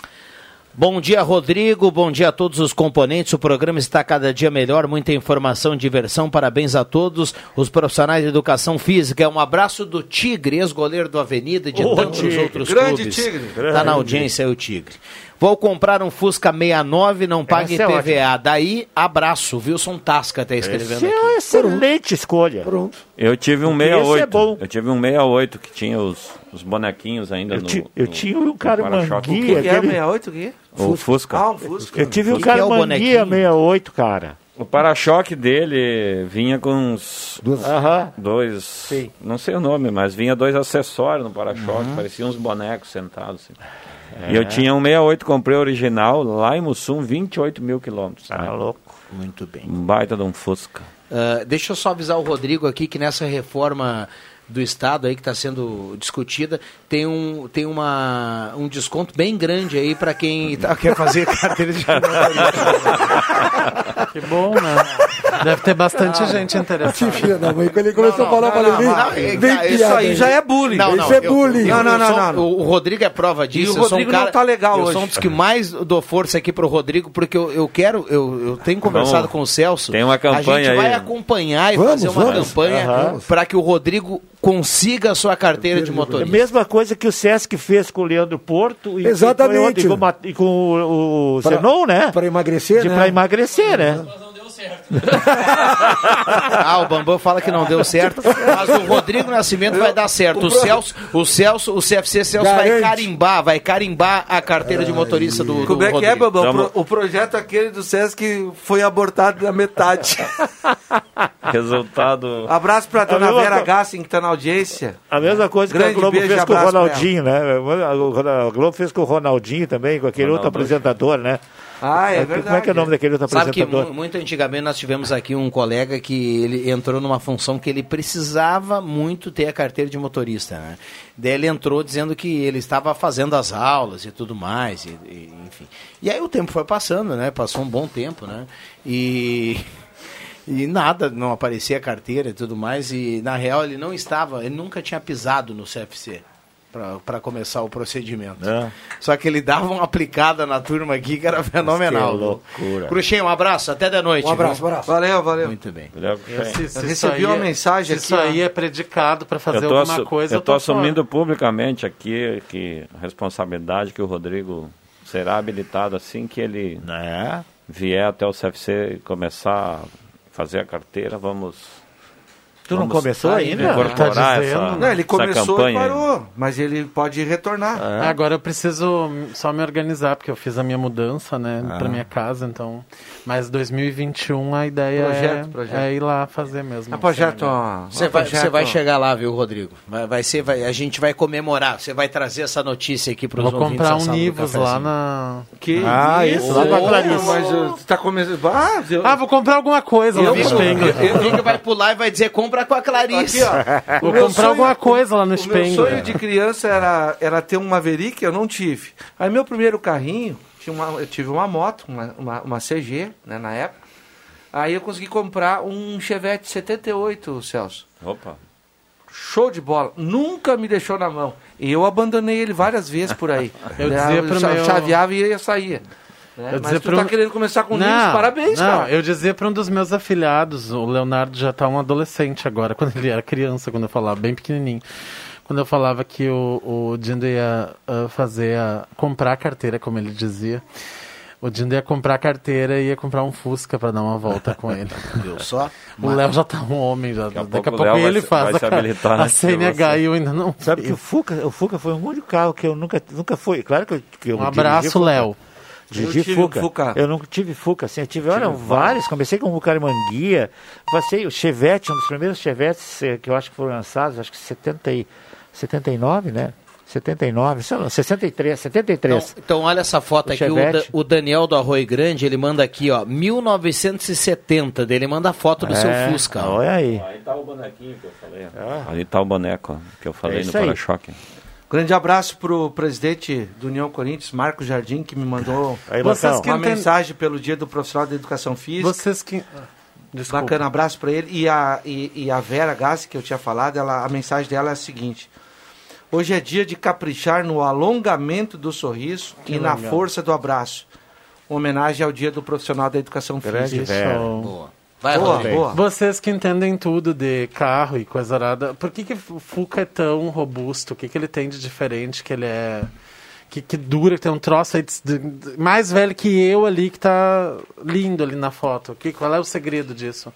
Bom dia, Rodrigo. Bom dia a todos os componentes. O programa está cada dia melhor, muita informação, diversão. Parabéns a todos os profissionais de educação física. Um abraçso do Tigre, ex-goleiro do Avenida e de Ô, tantos Tigre. outros Grande clubes. Tigre. Está na audiência aí o Tigre. Vou comprar um Fusca 69, não pague Essa é PVA. Daí, abraço. Wilson Tasca está escrevendo Essa é aqui. uma excelente escolha. Pronto. Eu tive um Esse é 68. bom. Eu tive um 68 que tinha os, os bonequinhos ainda Eu, no. ti- eu no- tinha um no cara para-choque. O que, que é o 68 aqui? O Fusca. Ah, um Fusca. Eu tive um é cara o manguia bonequinho? 68, cara. O para-choque dele vinha com uns Aham. dois. Não sei o nome, mas vinha dois acessórios no para-choque, pareciam uns bonecos sentados. assim. E eu É. tinha um 68, comprei original lá em Mussum, 28 mil quilômetros. Tá louco. Muito bem. Um baita de um Fusca. Ah, deixa eu só avisar o Rodrigo aqui que nessa reforma do Estado aí que está sendo discutida, tem um, tem uma, um desconto bem grande aí para quem tá- quer fazer carteira de Que bom, né? Deve ter bastante gente interessada. Filha da mãe, quando ele começou a falar, eu falei, vem, vem piada aí. Não, não, Isso é eu- bullying. eu- Não, não, eu não, sou- não, não. O, Rodrigo é prova disso. E o eu sou um Rodrigo cara, não tá legal eu hoje. sou um dos que mais dou força aqui pro Rodrigo, porque eu, eu quero, eu, eu tenho conversado Vamos. com o Celso. Tem uma A campanha gente vai aí. acompanhar e Vamos, fazer uma vamos. campanha Aham. para que o Rodrigo consiga a sua carteira de É a motorista. mesma coisa que o Sesc fez com o Leandro Porto e, Exatamente. E com, e com o e com o, o Pra- Zenon, né? Para emagrecer, De, né? Pra emagrecer, né? Ah, o Bambam fala que não deu certo, mas o Rodrigo Nascimento vai dar certo. O Celso, o Celso, o CFC Celso vai Garante. carimbar, vai carimbar a carteira de motorista do, do Como é que é, Rodrigo. O pro- O projeto aquele do Sesc foi abortado na metade. Resultado. Abraço pra A dona mesma Vera Gassin, que tá na audiência. A mesma coisa que Grande a Globo beijo fez com o Ronaldinho, né? A Globo fez com o Ronaldinho também, com aquele outro Ronaldo. apresentador, né? Ah, é Como é verdade. que é o nome daquele outro Sabe que apresentador? mu- muito antigamente nós tivemos aqui um colega que ele entrou numa função que ele precisava muito ter a carteira de motorista, né? Daí ele entrou dizendo que ele estava fazendo as aulas e tudo mais, e, e- enfim. E aí o tempo foi passando, né? Passou um bom tempo, né? E e nada, não aparecia a carteira e tudo mais, e na real ele não estava, ele nunca tinha pisado no CFC para começar o procedimento. É. Só que ele dava uma aplicada na turma aqui que era fenomenal. Que loucura. Cruxem, um abraço, até da noite. Um abraço, um abraço. Valeu, valeu. Muito bem. Se- se isso recebi uma é- mensagem Isso aqui, ó. aí é predicado para fazer tô alguma assu- coisa. Eu estou fora. assumindo publicamente aqui que a responsabilidade que o Rodrigo será habilitado assim que ele Né? vier até o CFC e começar a fazer a carteira. Vamos. Tu não começou ainda? Incorporar Tá dizendo? essa, Não, ele começou campanha. e parou, mas ele pode retornar. É, Agora eu preciso só me organizar, porque eu fiz a minha mudança, né, Ah. pra minha casa, então... Mas 2021 a ideia Projeto, é, projeto. é ir lá fazer mesmo. É projeto, ó. Você vai, você vai chegar lá, viu, Rodrigo? Vai, vai ser, vai- a gente vai comemorar. Você vai trazer essa notícia aqui para os Vou comprar um Nivus lá na... Que Ah, isso, lá com a Clarice. Mas você tá começando... Ah, eu... Ah, vou comprar alguma coisa lá no Vigo, Spengler. o Vigo vai pular e vai dizer, compra com a Clarice. Aqui, ó. Vou comprar alguma coisa lá no O meu sonho de criança era, era ter um Maverick, eu não tive. Aí meu primeiro carrinho, tinha uma, eu tive uma moto, uma, uma, uma CG, né, na época. Aí eu consegui comprar um Chevette 78, Celso. Opa. Show de bola. Nunca me deixou na mão. E eu abandonei ele várias vezes por aí. Eu dizia pro cha- meu- Chaveava e ia sair. Né? Eu Mas tu tá querendo começar com Não, Nivus, parabéns, não, cara. eu dizia para um dos meus afilhados, o Leonardo já tá um adolescente agora, quando ele era criança, quando eu falava, bem pequenininho. Quando eu falava que o, o Dindo ia ah, fazer, a, comprar a carteira, como ele dizia. O Dindo ia comprar a carteira e ia comprar um Fusca para dar uma volta com ele. Viu só? O Léo já tá um homem, já. a daqui pouco a pouco ele se- faz vai a, habilitar a CNH e eu ainda não Sabe que o Fuca, o Fuca foi um único carro que eu nunca, nunca fui. Claro que eu, que eu Um abraço. Léo. Dirigi Eu tive um Fuca. Fuca. Eu não tive Fuca, assim, eu tive, olha, vários. Comecei com o Bucarimanguia, passei o Chevette, um dos primeiros Chevettes eh, que eu acho que foram lançados, acho que 70 e, 79, né? 79, sei lá, 63, 73. Então, então olha essa foto O aqui, o, Chevette. Da- o Daniel do Arroio Grande, ele manda aqui, ó, 1970, dele manda a foto do seu É, Fusca. ó. Olha aí. Aí tá o bonequinho que eu falei. Ali tá o boneco ó, que eu falei É no para-choque. Grande abraço pro presidente do União Corinthians, Marcos Jardim, que me mandou Aí, Vocês Marcão. que uma mensagem pelo Dia do Profissional da Educação Física. Vocês que. Desculpa. Bacana, abraço para ele. E a, e, e a Vera Gassi, que eu tinha falado, ela, a mensagem dela é a seguinte. Hoje é dia de caprichar no alongamento do sorriso Que e na legal. força do abraço. Homenagem ao Dia do Profissional da Educação Grande Física. Vera. Boa. Vai, Boa, Rodrigo. boa. Vocês que entendem tudo de carro e coisa arada, por que, que o Fuca é tão robusto? O que, que ele tem de diferente? Que ele é. Que, que dura, que tem um troço aí de- de- mais velho que eu ali, que tá lindo ali na foto. Que, qual é o segredo disso?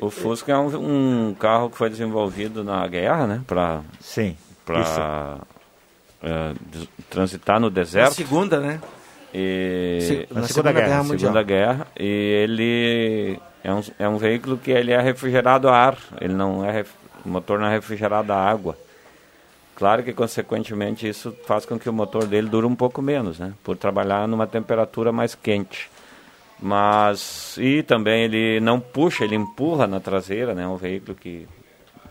O Fusca é um, um carro que foi desenvolvido na guerra, né? Para Sim. para eh, transitar no Na deserto. segunda, né? E Se- na na Segunda Segunda Guerra, Guerra Mundial. Segunda Guerra e ele é um, é um veículo que ele é refrigerado a ar, ele não é ref- o motor não é refrigerado a água. Claro que consequentemente isso faz com que o motor dele dure um pouco menos, né? Por trabalhar numa temperatura mais quente. Mas e também ele não puxa, ele empurra na traseira, né? É um veículo que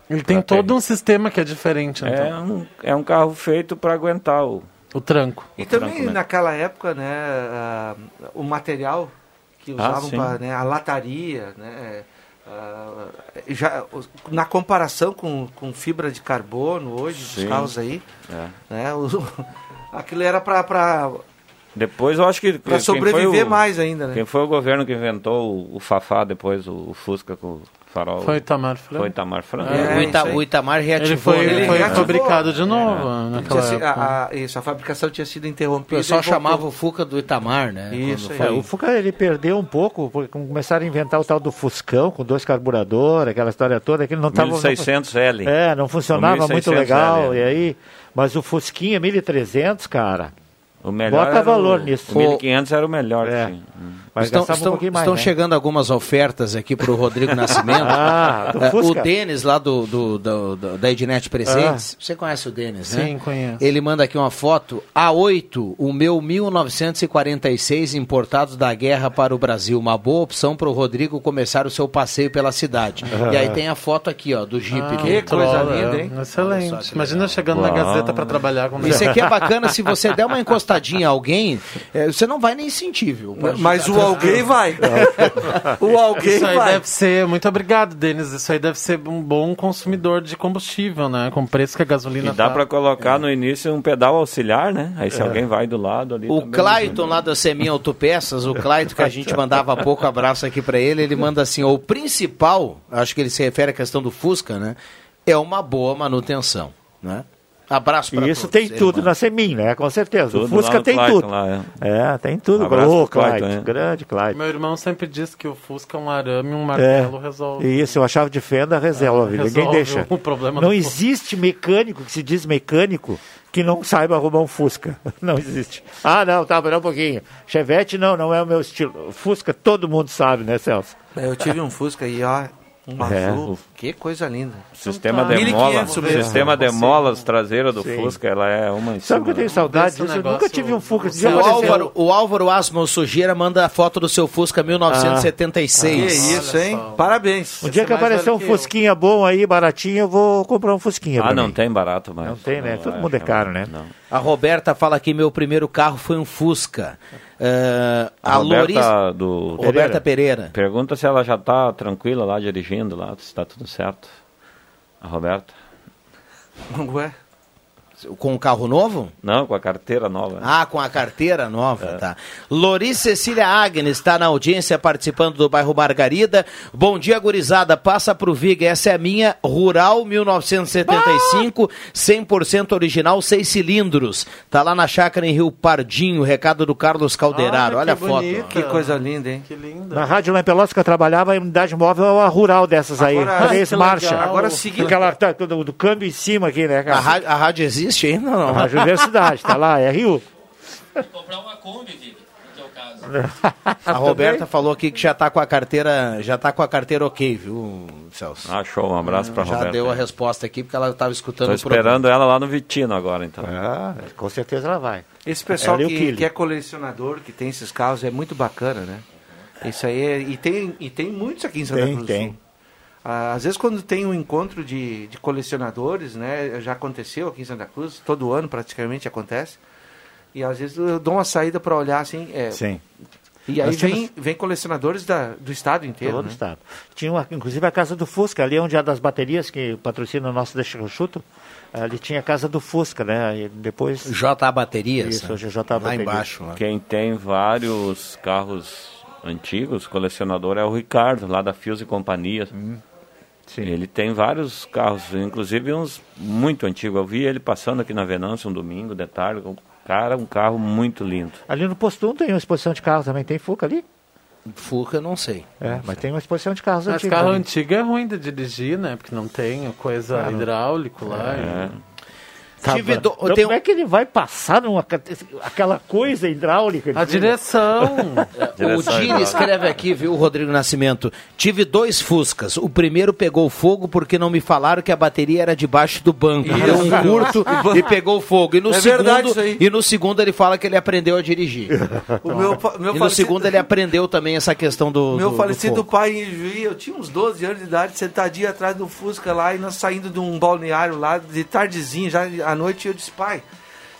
Ele tem todo um sistema que é diferente, é então. um, é um carro feito para aguentar o O tranco. E o também tranco, né? naquela época, né, ah, o material que Ah, usavam sim. pra, né, a lataria, né? ah, já, na comparação com, com fibra de carbono hoje, Sim. dos carros aí, É. né? o- aquilo era para Depois eu acho que. Quem sobreviver foi o- mais ainda, né? Quem foi o governo que inventou o, o Fafá depois, o, o Fusca com o farol? Foi Itamar Franco. Foi Itamar Franco. É, o, Ita- o Itamar reativou. Ele foi, né? ele foi reativou. fabricado de novo É. naquela Tinha sido- época. a, a- isso, a fabricação tinha sido O interrompida. pessoal e voltou. chamava o Fuca do Itamar, né? Isso É, o Fuca ele perdeu um pouco, porque começaram a inventar o tal do Fuscão, com dois carburadores, aquela história toda, que ele não estava... 1600L. É, não funcionava O muito 1600L. legal, e aí... Mas o Fusquinha 1300, cara... O melhor Bota valor o, nisso. O 1500 era o melhor. É. sim. Mas estão gastava um estão, pouquinho mais, estão né? chegando algumas ofertas aqui para o Rodrigo Nascimento. Ah, do É, o. Denis, lá do, do, do- do- da Ednet Presentes. Você conhece o Denis, né? Sim, conheço. Ele manda aqui uma foto. A8, o meu 1946 importado da guerra para o Brasil. Uma boa opção para o Rodrigo começar o seu passeio pela cidade. E aí tem a foto aqui, ó, do Jeep. Ah, que coisa linda, hein? Excelente. Imagina legal. chegando na Uau. Gazeta para trabalhar com Isso aqui é bacana, se você der uma encostadinha a alguém, é, você não vai nem sentir, viu? Mas o alguém vai. o alguém Isso aí vai. deve ser. Muito obrigado, Denis. Isso aí deve ser um bom consumidor de combustível, né? Com o preço que a gasolina E dá tá. pra colocar no início um pedal auxiliar, né? Aí se É. alguém vai do lado ali. O Clayton lá da Seminha Autopeças, o Clayton que a gente mandava há pouco abraço aqui pra ele, ele manda assim, o principal, acho que ele se refere à questão do Fusca, né? É uma boa manutenção, né? Abraço pra E isso todos. tem tudo manda. na Semin, né? Com certeza. Tudo o Fusca tem Clayton, tudo. lá, é. tem tudo. Abraço Ô, pro Clayton, Clyde, é. grande Clyde. Meu irmão sempre diz que o Fusca é um arame e um É. martelo resolve. Isso, eu achava de fenda resolve. Ninguém resolve deixa. o problema não do- existe mecânico que se diz mecânico que não saiba arrumar um Fusca. Não existe. Ah, não, tá, pera um pouquinho. Chevette não, não é o meu estilo. Fusca todo mundo sabe, né, Celso? É, Eu tive um Fusca e ó, um É. azul. Que coisa linda. Sistema Então tá. de mola, 1500 mesmo. sistema de molas traseira do Sim. Fusca, ela é uma em Sabe que eu tenho da- saudade disso? Eu negócio- nunca tive um Fusca. O apareceu- Álvaro, o Álvaro Asmo Sujeira manda a foto do seu Fusca Que 1976. isso, hein? Parabéns. Um dia que é aparecer um que. Fusquinha bom aí, baratinho, eu vou comprar um Fusquinha. Ah, não mim. tem barato mais. Não tem, né? Não, Todo mundo é caro, né? Não. A Roberta fala que meu primeiro carro foi um Fusca. Ah, A, a Roberta Loris- do Roberta Pereira. Pergunta se ela já tá tranquila lá dirigindo lá, se tá tudo certo. A Roberta? Ué? Com o carro novo? Não, com a carteira nova. Ah, com a carteira nova, É. tá. Loris Cecília Agnes está na audiência participando do bairro Margarida. Bom dia, gurizada. Passa pro Viga. Essa é a minha Rural 1975, 100% original, seis cilindros. Tá lá na chácara em Rio Pardinho, recado do Carlos Calderaro. Olha Olha, a foto. Que coisa linda, hein? Que linda. Na rádio lá em Pelotas que eu trabalhava, a unidade móvel é uma rural dessas aí. Agora- Três marchas. Agora seguindo. Aquela tá, do, do câmbio em cima aqui, né, A, rádio, a rádio existe ainda ou A não? Rádio Universidade, tá lá, é Rio. Comprar uma Kombi, Vic, no teu caso. A Roberta falou aqui que já tá com a carteira, já tá com a carteira ok, viu, Celso? Ah, show, um abraço pra já Roberta. deu a resposta aqui porque ela estava escutando Tô o programa. esperando ela lá no Vitino agora, então. Ah, com certeza ela vai. Esse pessoal o que, que é colecionador, que tem esses carros, é muito bacana, né? Isso aí é, e tem e tem muitos aqui em Santa Tem, Cruz do tem. Sul. Às vezes quando tem um encontro de, de colecionadores, né? Já aconteceu aqui em Santa Cruz, todo ano praticamente acontece. E às vezes eu dou uma saída para olhar assim. é, Sim. E aí Nós vem, tínhamos- vem colecionadores da, do estado inteiro. Todo né? o estado. Tinha uma, inclusive a casa do Fusca, ali onde é das baterias que patrocina o nosso Deixa chuto. Ali tinha a casa do Fusca, né? E depois. JA Baterias. Isso, né? hoje é JA Lá Baterias. embaixo. lá. Quem tem vários carros antigos, colecionador, é o Ricardo, lá da Fios e Companhia. Sim. Ele tem vários carros, inclusive uns muito antigos. Eu vi ele passando aqui na Venância um domingo, de tarde. O cara, um carro muito lindo. Ali no Posto 1 tem uma exposição de carros também. Tem Fuca ali? Fuca, eu não sei. É, mas tem uma exposição de carros Mas antigos. carro ali. antigo é ruim de dirigir, né? Porque não tem coisa não. hidráulico lá. É. Tá, Tive mas- do- então, tem Como é que ele vai passar numa, aquela coisa hidráulica? A direção. O Direção Dini escreve aqui, viu, Rodrigo Nascimento? Tive dois Fuscas. O primeiro pegou fogo porque não me falaram que a bateria era debaixo do banco. Deu um curto e pegou fogo. E no, É segundo, e no segundo ele fala que ele aprendeu a dirigir. O meu, meu e no falecido- segundo ele aprendeu também essa questão do. Meu do- do falecido fogo. pai em Juí, eu tinha uns 12 anos de idade, sentadinho atrás do Fusca lá, e nós saindo de um balneário lá, de tardezinho, já à noite, eu disse, pai,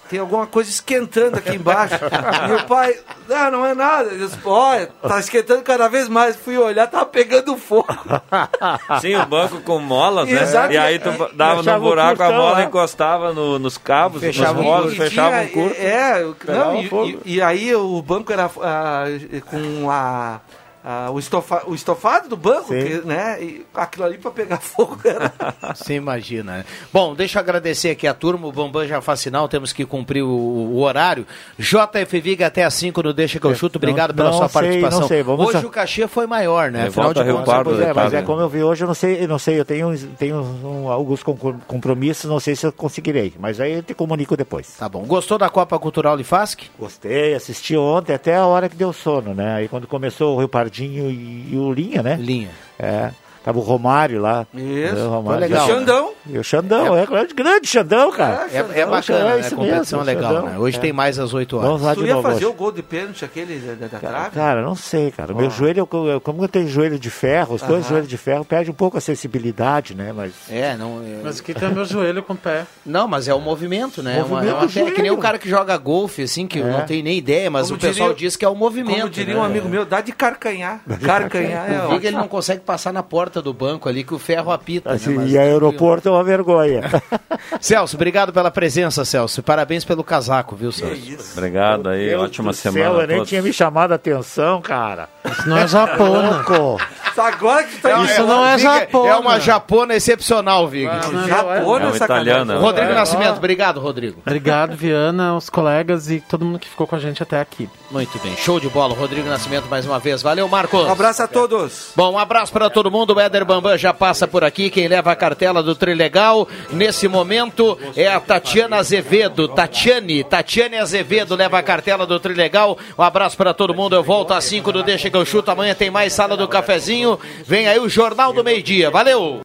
tem alguma coisa esquentando aqui embaixo. meu pai, não, não é nada. Eu disse, olha, tá esquentando cada vez mais. Fui olhar, tava pegando fogo. Sim, o banco com molas, né? Exato. E aí tu dava no Fechava o buraco, a curtão, mola né? encostava no- nos cabos, Fechava nos um molas, curto. fechava E um curto. É, Pegava não, e, fogo. e- e aí o banco era ah, com a, a- o, estofa, o estofado do banco, que, né? E aquilo ali pra pegar fogo era. Você imagina, né? Bom, deixa eu agradecer aqui a turma, o Bambam já faz sinal, temos que cumprir o, o horário. JF Viga até às 5 no Deixa que eu chuto, obrigado não pela sua sei, participação. não sei, vamos Hoje a- o cachê foi maior, né? É, Afinal volta de Rio Pardo, é, é, mas é como eu vi hoje, eu não sei, eu não sei, eu tenho, tenho um- alguns compromissos, não sei se eu conseguirei, mas aí eu te comunico depois. Tá bom. Gostou da Copa Cultural Lifasc? Gostei, assisti ontem até a hora que deu sono, né? Aí quando começou o Rio Pardinho e, e o Linha, né? Linha. É. Tava o Romário lá. Isso. É, o Romário. Foi legal, E o Xandão. E o Xandão, é, grande, grande Xandão, cara. É, é bacana, né? isso A competição mesmo, é legal, Xandão. né? Hoje É. tem mais às 8 Vamos horas. lá Tu de ia novo fazer hoje. o gol de pênalti aquele da, da trave? Cara, não sei, cara. O meu joelho, eu- eu- como eu tenho joelho de ferro, os dois Aham. joelhos de ferro, perde um pouco a sensibilidade, né? Mas. É, não. é- Mas aqui tem meu joelho com o pé. Não, mas é o movimento, né? É uma- Movimento é uma é que nem o cara que joga golfe, assim, que eu É. não tenho nem ideia, mas Como o pessoal diria- diz que é o movimento. Como diria né? um amigo meu, dá de carcanhar. Carcanhar é O Viga ele não consegue passar na porta do banco ali que o ferro apita. Assim, né? Mas e aeroporto é uma vergonha. Celso, obrigado pela presença, Celso. Parabéns pelo casaco, viu, Celso? Obrigado aí, Deus ótima céu, semana. a eu nem tinha me chamado a atenção, cara. Isso não é japona. Louco. Agora que tá Isso não é Viga, japona. É uma japona excepcional, Viga. Japona, É sacanagem. italiano. Rodrigo É. Nascimento, obrigado, Rodrigo. Obrigado, Viana, os colegas e todo mundo que ficou com a gente até aqui. Muito bem, show de bola. Rodrigo Nascimento mais uma vez. Valeu, Marcos. Um abraço a todos. Bom, um abraço para todo mundo. O Éder Bambam já passa por aqui. Quem leva a cartela do Trilegal nesse momento é a Tatiana Azevedo. Tatiane, Tatiane Azevedo leva a cartela do Trilegal. Um abraço para todo mundo. Eu volto às 5 do Deixa que eu chuto. Amanhã tem mais sala do cafezinho. Vem aí o Jornal do Meio-Dia. Valeu!